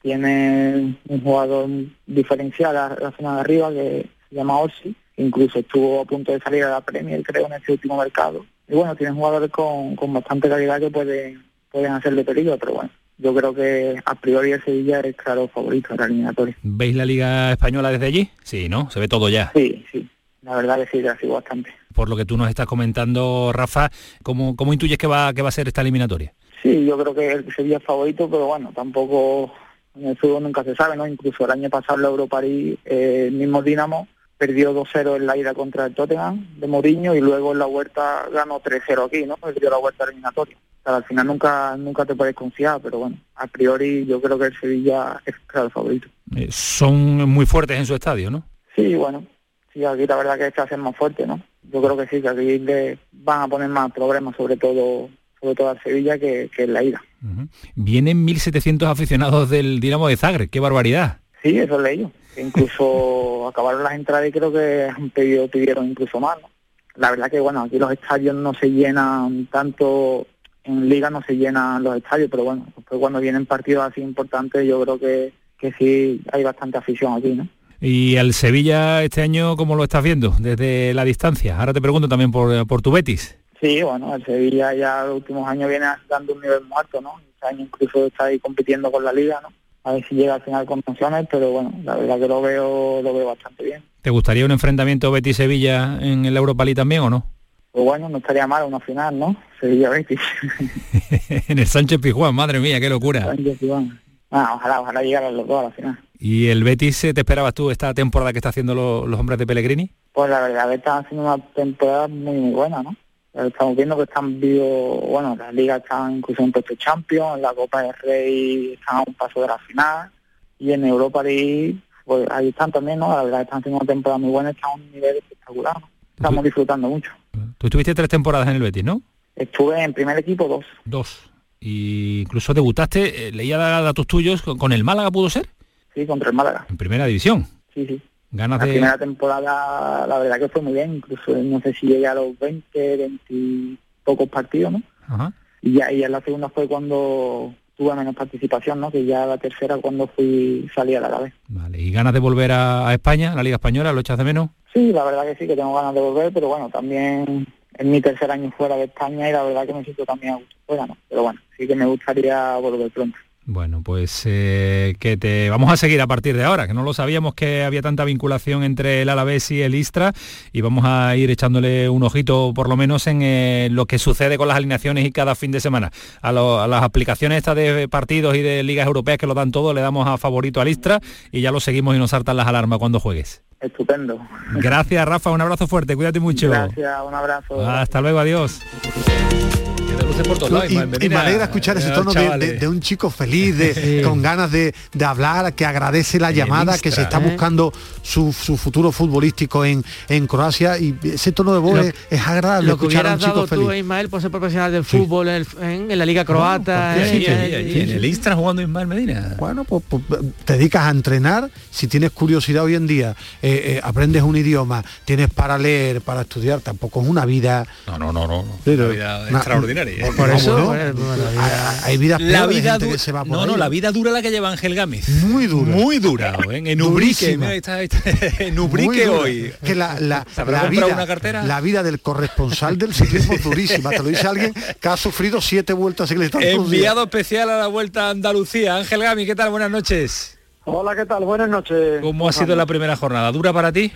Tiene un jugador diferencial a la zona de arriba que se llama Orsi, incluso estuvo a punto de salir a la Premier, creo, en este último mercado. Y bueno, tiene jugadores con, con bastante calidad que pueden, pueden hacerle peligro, pero bueno, yo creo que a priori el Sevilla es claro favorito de la eliminatoria. ¿Veis la Liga Española desde allí? Sí, ¿no? Se ve todo ya. Sí, sí, la verdad que sí, ha sido bastante. Por lo que tú nos estás comentando, Rafa, ¿cómo, cómo intuyes que va, que va a ser esta eliminatoria? Sí, yo creo que el Sevilla es favorito, pero bueno, tampoco en el fútbol nunca se sabe, ¿no? Incluso el año pasado la Europa League, eh, el mismo Dinamo perdió 2-0 en la ida contra el Tottenham de Mourinho y luego en la vuelta ganó 3-0 aquí, ¿no? Perdió la vuelta eliminatoria. O sea, al final nunca nunca te puedes confiar, pero bueno, a priori yo creo que el Sevilla es claro el favorito. Eh, son muy fuertes en su estadio, ¿no? Sí, bueno, sí, aquí la verdad que se hacen más fuerte, ¿no? Yo creo que sí, que aquí le van a poner más problemas, sobre todo sobre todo al Sevilla, que, que en la ida. Vienen 1.700 aficionados del Dinamo de Zagreb, qué barbaridad. Sí, eso leí yo. Incluso acabaron las entradas y creo que han pedido, pidieron incluso más. ¿no? La verdad que bueno, aquí los estadios no se llenan tanto, en liga no se llenan los estadios, pero bueno, después cuando vienen partidos así importantes yo creo que, que sí hay bastante afición aquí, ¿no? Y al Sevilla este año, ¿cómo lo estás viendo desde la distancia? Ahora te pregunto también por, por tu Betis. Sí, bueno, el Sevilla ya los últimos años viene dando un nivel muy alto, ¿no? Este año incluso está ahí compitiendo con la liga, ¿no? A ver si llega al final con opciones, pero bueno, la verdad que lo veo, lo veo bastante bien. ¿Te gustaría un enfrentamiento Betis-Sevilla en la Europa League también o no? Pues bueno, no estaría mal una final, ¿no? Sevilla-Betis. en el Sánchez Pizjuán, madre mía, qué locura. Sánchez Pizjuán. Ah, ojalá, ojalá llegaran los dos a la final. ¿Y el Betis eh, te esperabas tú esta temporada que está haciendo lo- los hombres de Pellegrini? Pues la verdad que están haciendo una temporada muy, muy buena, ¿no? Estamos viendo que están vivos, bueno, las ligas están incluso en puesto Champions, la Copa del Rey están a un paso de la final, y en Europa League, pues ahí están también, ¿no? La verdad que están haciendo una temporada muy buena, están a un nivel espectacular, ¿no? Estamos disfrutando mucho. Tú estuviste tres temporadas en el Betis, ¿no? Estuve en primer equipo dos. Dos. Y incluso debutaste, eh, leía datos tuyos, con el Málaga pudo ser, Sí, contra el Málaga. en primera división. Sí, sí. Ganas La de... primera temporada, la verdad que fue muy bien, incluso no sé si llegué a los 20, 20 pocos partidos, ¿no? Ajá. Y ya, y ya la segunda fue cuando tuve menos participación, ¿no? Que ya la tercera cuando fui, salí a la vez. Vale, ¿Y ganas de volver a, a España, a la Liga Española? ¿Lo echas de menos? Sí, la verdad que sí, que tengo ganas de volver, pero bueno, también es mi tercer año fuera de España y la verdad que me siento también a gusto fuera, ¿no? Pero bueno, sí que me gustaría volver pronto. Bueno, pues eh, que te vamos a seguir a partir de ahora, que no lo sabíamos que había tanta vinculación entre el Alavés y el Istra y vamos a ir echándole un ojito por lo menos en eh, lo que sucede con las alineaciones y cada fin de semana. A, lo- a las aplicaciones estas de partidos y de ligas europeas que lo dan todo, le damos a favorito al Istra y ya lo seguimos y nos saltan las alarmas cuando juegues. Estupendo. Gracias Rafa, un abrazo fuerte, cuídate mucho. Gracias, un abrazo. Hasta luego, adiós. Y, y me alegra escuchar ese tono de, de- de un chico feliz, de, con ganas de, de hablar, que agradece la llamada, que se está ¿eh? buscando su, su futuro futbolístico en, en Croacia y ese tono de voz Lo- es, es agradable Lo que escuchar a hubieras un chico dado tú, feliz. Ismael, por ser profesional del fútbol en, el- en- en la Liga Croata. pues, eh, sí, en el Istra jugando Ismael Medina. Bueno, pues, pues, te dedicas a entrenar, si tienes curiosidad hoy en día, eh, eh, aprendes un idioma, tienes para leer, para estudiar, tampoco es una vida... No, no, no, no. Pero- Una vida na- extraordinaria. Por eso, No, bueno, bueno, hay, hay vidas la vida gente du- que se va por no, ahí. no, la vida dura la que lleva Ángel Gámez. Muy dura. Muy dura. En Ubrique, está- está- en Ubrique hoy. Que la, la, ¿Se habrá la comprado vida, una cartera? la vida del corresponsal del ciclismo es durísima. Te lo dice alguien que ha sufrido siete vueltas ciclistas. Enviado especial a la Vuelta a Andalucía. Ángel Gami, ¿qué tal? Buenas noches. Hola, ¿qué tal? Buenas noches. ¿Cómo ha sido la primera jornada? ¿Dura para ti?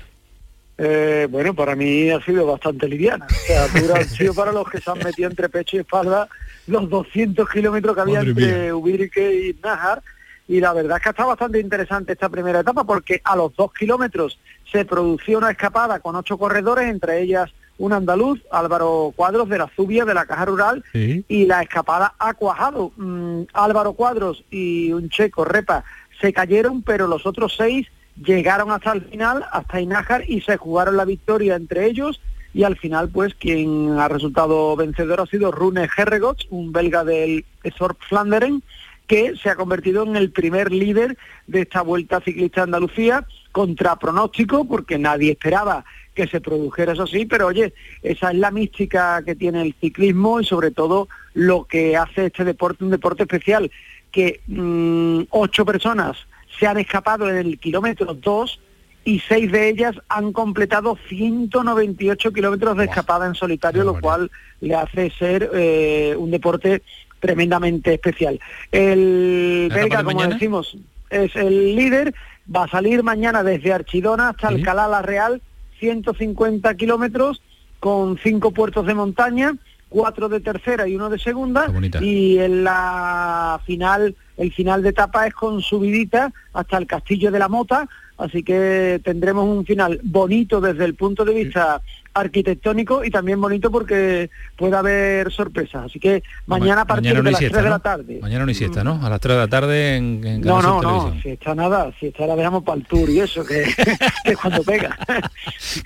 Eh, bueno, para mí ha sido bastante liviana. O sea, dura han sido para los que se han metido entre pecho y espalda los 200 kilómetros que había Madre entre Ubirque y Nájar. Y la verdad es que está bastante interesante esta primera etapa porque a los dos kilómetros se produció una escapada con ocho corredores, entre ellas un andaluz, Álvaro Cuadros de la Zubia de la Caja Rural, y la escapada ha cuajado. Mm, Álvaro Cuadros y un checo, Repa, se cayeron, pero los otros seis llegaron hasta el final, hasta Inájar, y se jugaron la victoria entre ellos. Y al final, pues, quien ha resultado vencedor ha sido Rune Herregots, un belga del Sorp Flanderen, que se ha convertido en el primer líder de esta Vuelta Ciclista Andalucía, contra pronóstico, porque nadie esperaba que se produjera eso así, pero oye, esa es la mística que tiene el ciclismo y sobre todo lo que hace este deporte un deporte especial, que mm, ocho personas se han escapado en el kilómetro 2 y seis de ellas han completado 198 kilómetros de escapada en solitario, lo cual le hace ser eh, un deporte tremendamente especial. El ¿La etapa belga, como mañana? decimos, es el líder, va a salir mañana desde Archidona hasta Alcalá la Real, 150 kilómetros con cinco puertos de montaña, cuatro de tercera y uno de segunda, y en la final, el final de etapa es con subidita hasta el Castillo de la Mota, así que tendremos un final bonito desde el punto de vista arquitectónico y también bonito porque puede haber sorpresas. Así que mañana a partir Mañana no de las siesta, 3 de ¿no? la tarde. Mañana no hay siesta, ¿no? A las 3 de la tarde en, en No, no, no, si está nada, si está la dejamos para el tour y eso, que, cuando pega.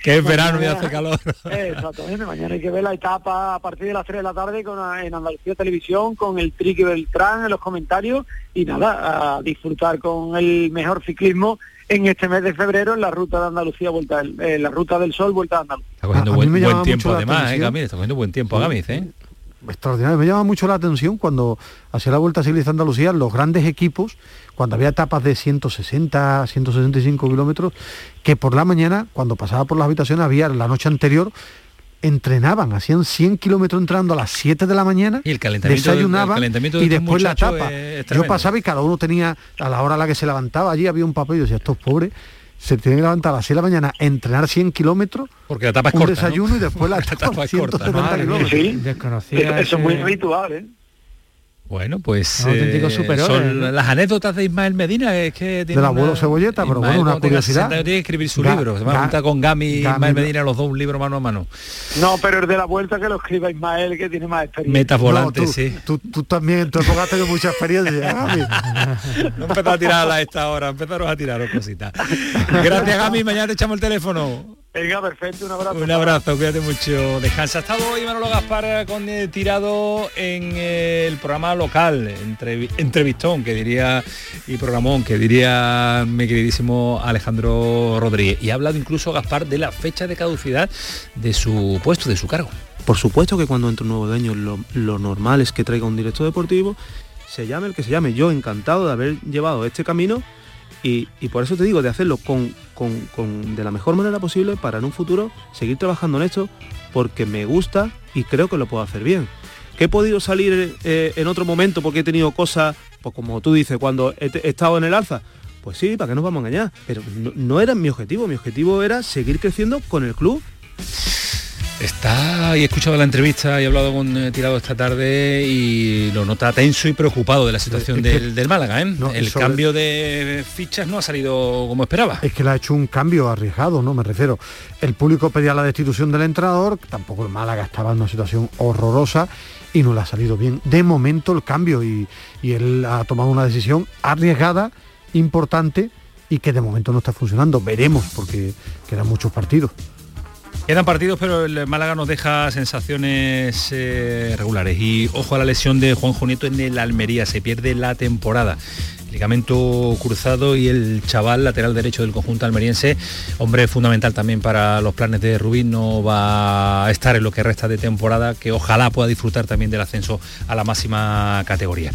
Que es verano y hace calor. Exactamente, mañana hay que ver la etapa a partir de las 3 de la tarde con, en Andalucía Televisión, con el Triqui Beltrán en los comentarios y nada, a disfrutar con el mejor ciclismo en este mes de febrero en la ruta de Andalucía, vuelta del- eh, la ruta del sol, vuelta de Andalucía. Está cogiendo A- a buen, me buen tiempo además, ¿eh, atención. Gamil? Está cogiendo buen tiempo Gamiz, ¿eh? extraordinario. Me llama mucho la atención cuando hacía la Vuelta Ciclista a Andalucía, los grandes equipos, cuando había etapas de 160, 165 kilómetros, que por la mañana, cuando pasaba por las habitaciones, había la noche anterior, entrenaban, hacían 100 kilómetros entrando a las 7 de la mañana, Y el calentamiento, del- el desayunaban calentamiento de y después la es Yo pasaba y cada uno tenía, a la hora a la que se levantaba, allí había un papel y yo decía, estos pobres se tienen que levantar a las 6 de la mañana, entrenar 100 kilómetros, Porque la etapa es un corta, ¿no? desayuno y después la La etapa, etapa es corta. 170 Madre mía. kilómetros. Sí. Desconocía Eso es muy habitual, ¿eh? Bueno, pues eh, son ¿no? las anécdotas de Ismael Medina es que tiene Del abuelo una- Cebolleta, pero Ismael, bueno, una curiosidad. 60 años tiene que escribir su Ga- libro. Se va a juntar con Gami y Ismael no- Medina los dos un libro mano a mano. No, pero el de la vuelta que lo escriba Ismael, que tiene más experiencia. Metas volantes, tú, sí. Tú, tú también en tu época has tenido mucha experiencia. Gami. No empezó a tirar a esta hora, empezaron a tirar cositas. Gracias Gami, mañana te echamos el teléfono. Venga, perfecto, un abrazo. Un abrazo, cuídate mucho. Descansa. Ha estado hoy Manolo Gaspar con eh, tirado en eh, el programa local, entrevi- entrevistón, que diría, y programón, que diría mi queridísimo Alejandro Rodríguez. Y ha hablado incluso Gaspar de la fecha de caducidad de su puesto, de su cargo. Por supuesto que cuando entre un nuevo dueño lo, lo normal es que traiga un director deportivo, se llame el que se llame. Yo encantado de haber llevado este camino y, por eso te digo, de hacerlo con, con- con- de la mejor manera posible para en un futuro seguir trabajando en esto porque me gusta y creo que lo puedo hacer bien. Que he podido salir eh, en otro momento porque he tenido cosas pues como tú dices, cuando he, estado en el alza, pues sí, ¿para qué nos vamos a engañar? Pero no era mi objetivo, mi objetivo era seguir creciendo con el club. Está y he escuchado la entrevista y he hablado con eh, Tirado esta tarde y lo nota tenso y preocupado de la situación Es que- del, del Málaga. ¿eh? No, el sobre- cambio de fichas no ha salido como esperaba. Es que le ha hecho un cambio arriesgado, ¿no? Me refiero. El público pedía la destitución del entrenador, tampoco el Málaga estaba en una situación horrorosa y no le ha salido bien. De momento el cambio y, y él ha tomado una decisión arriesgada, importante y que de momento no está funcionando. Veremos porque quedan muchos partidos. Quedan partidos, pero el Málaga nos deja sensaciones eh, regulares. Y ojo a la lesión de Juan Nieto en el Almería, se pierde la temporada. Ligamento cruzado y el chaval lateral derecho del conjunto almeriense, hombre fundamental también para los planes de Rubín, no va a estar en lo que resta de temporada, que ojalá pueda disfrutar también del ascenso a la máxima categoría.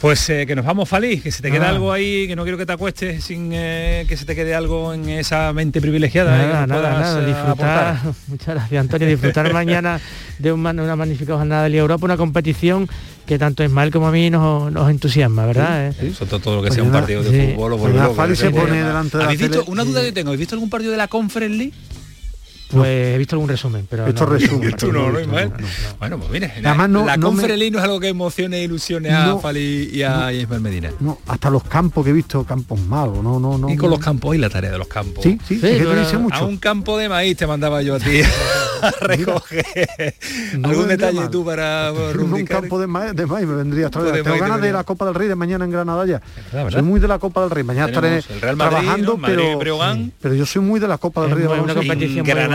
Pues eh, que nos vamos, Falí, que se te queda Ah. algo ahí, que no quiero que te acuestes sin eh, que se te quede algo en esa mente privilegiada. eh, que Nada, nada, puedas, nada, disfrutar, aportar. muchas gracias Antonio, disfrutar mañana de un una magnífica jornada de Liga Europa, una competición que tanto Ismael como a mí nos, nos entusiasma, ¿verdad? eh? Sobre todo todo lo que sea un partido de sí. fútbol o Fali porque se pone que- delante de la ¿Habéis visto, tele una duda que tengo, ¿habéis visto algún partido de la Conference League? Pues he visto algún resumen, pero Esto no- resumen, tú no, ¿no, no, no. Bueno, pues mire, Además, no- la no me- no es algo que emocione e ilusione a No, Fali y a Ismael Medina. No, hasta los campos que he visto, campos malos, no, no, no. Y con no. los campos, y la tarea de los campos. Sí, sí, es que te dice mucho. A un campo de maíz te mandaba yo a ti a recoger No algún detalle mal. tú para un campo de maíz, de maíz me vendría a traer. de Tengo maíz ganas de la Copa del Rey de mañana en Granada ya. ¿verdad? Soy muy de la Copa del Rey. Mañana Tenemos estaré trabajando, pero, yo soy muy de la Copa del Rey de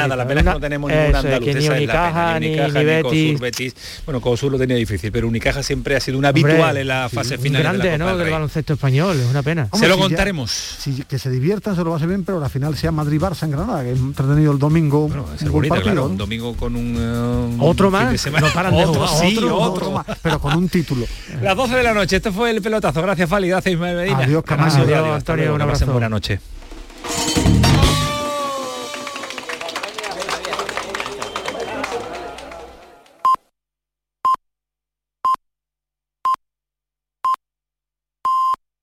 Granada, la pena es que no tenemos eso, ningún es que andaluz. ni Unicaja, ni- Unicaja, ni ni Betis. Cosur, Betis. Bueno, Cosur lo tenía difícil, pero Unicaja siempre ha sido un habitual en la fase Un final de grande, la Copa ¿no? del Del Rey. baloncesto español, es una pena. Hombre, Se lo si ya- contaremos. si- que se diviertan, se lo va a hacer bien, pero la final sea Madrid-Barça en Granada, que es entretenido el domingo. Ser un bonita, partido, claro, ¿no? un domingo con un eh, Otro fin más, de no paran de otro, sí, otro, más, pero con un título. Las 12 de la noche, este fue el pelotazo. Gracias, Fali, gracias, Ismael Medina. Adiós, Camacho. Adiós, Antonio, un abrazo. buena noche.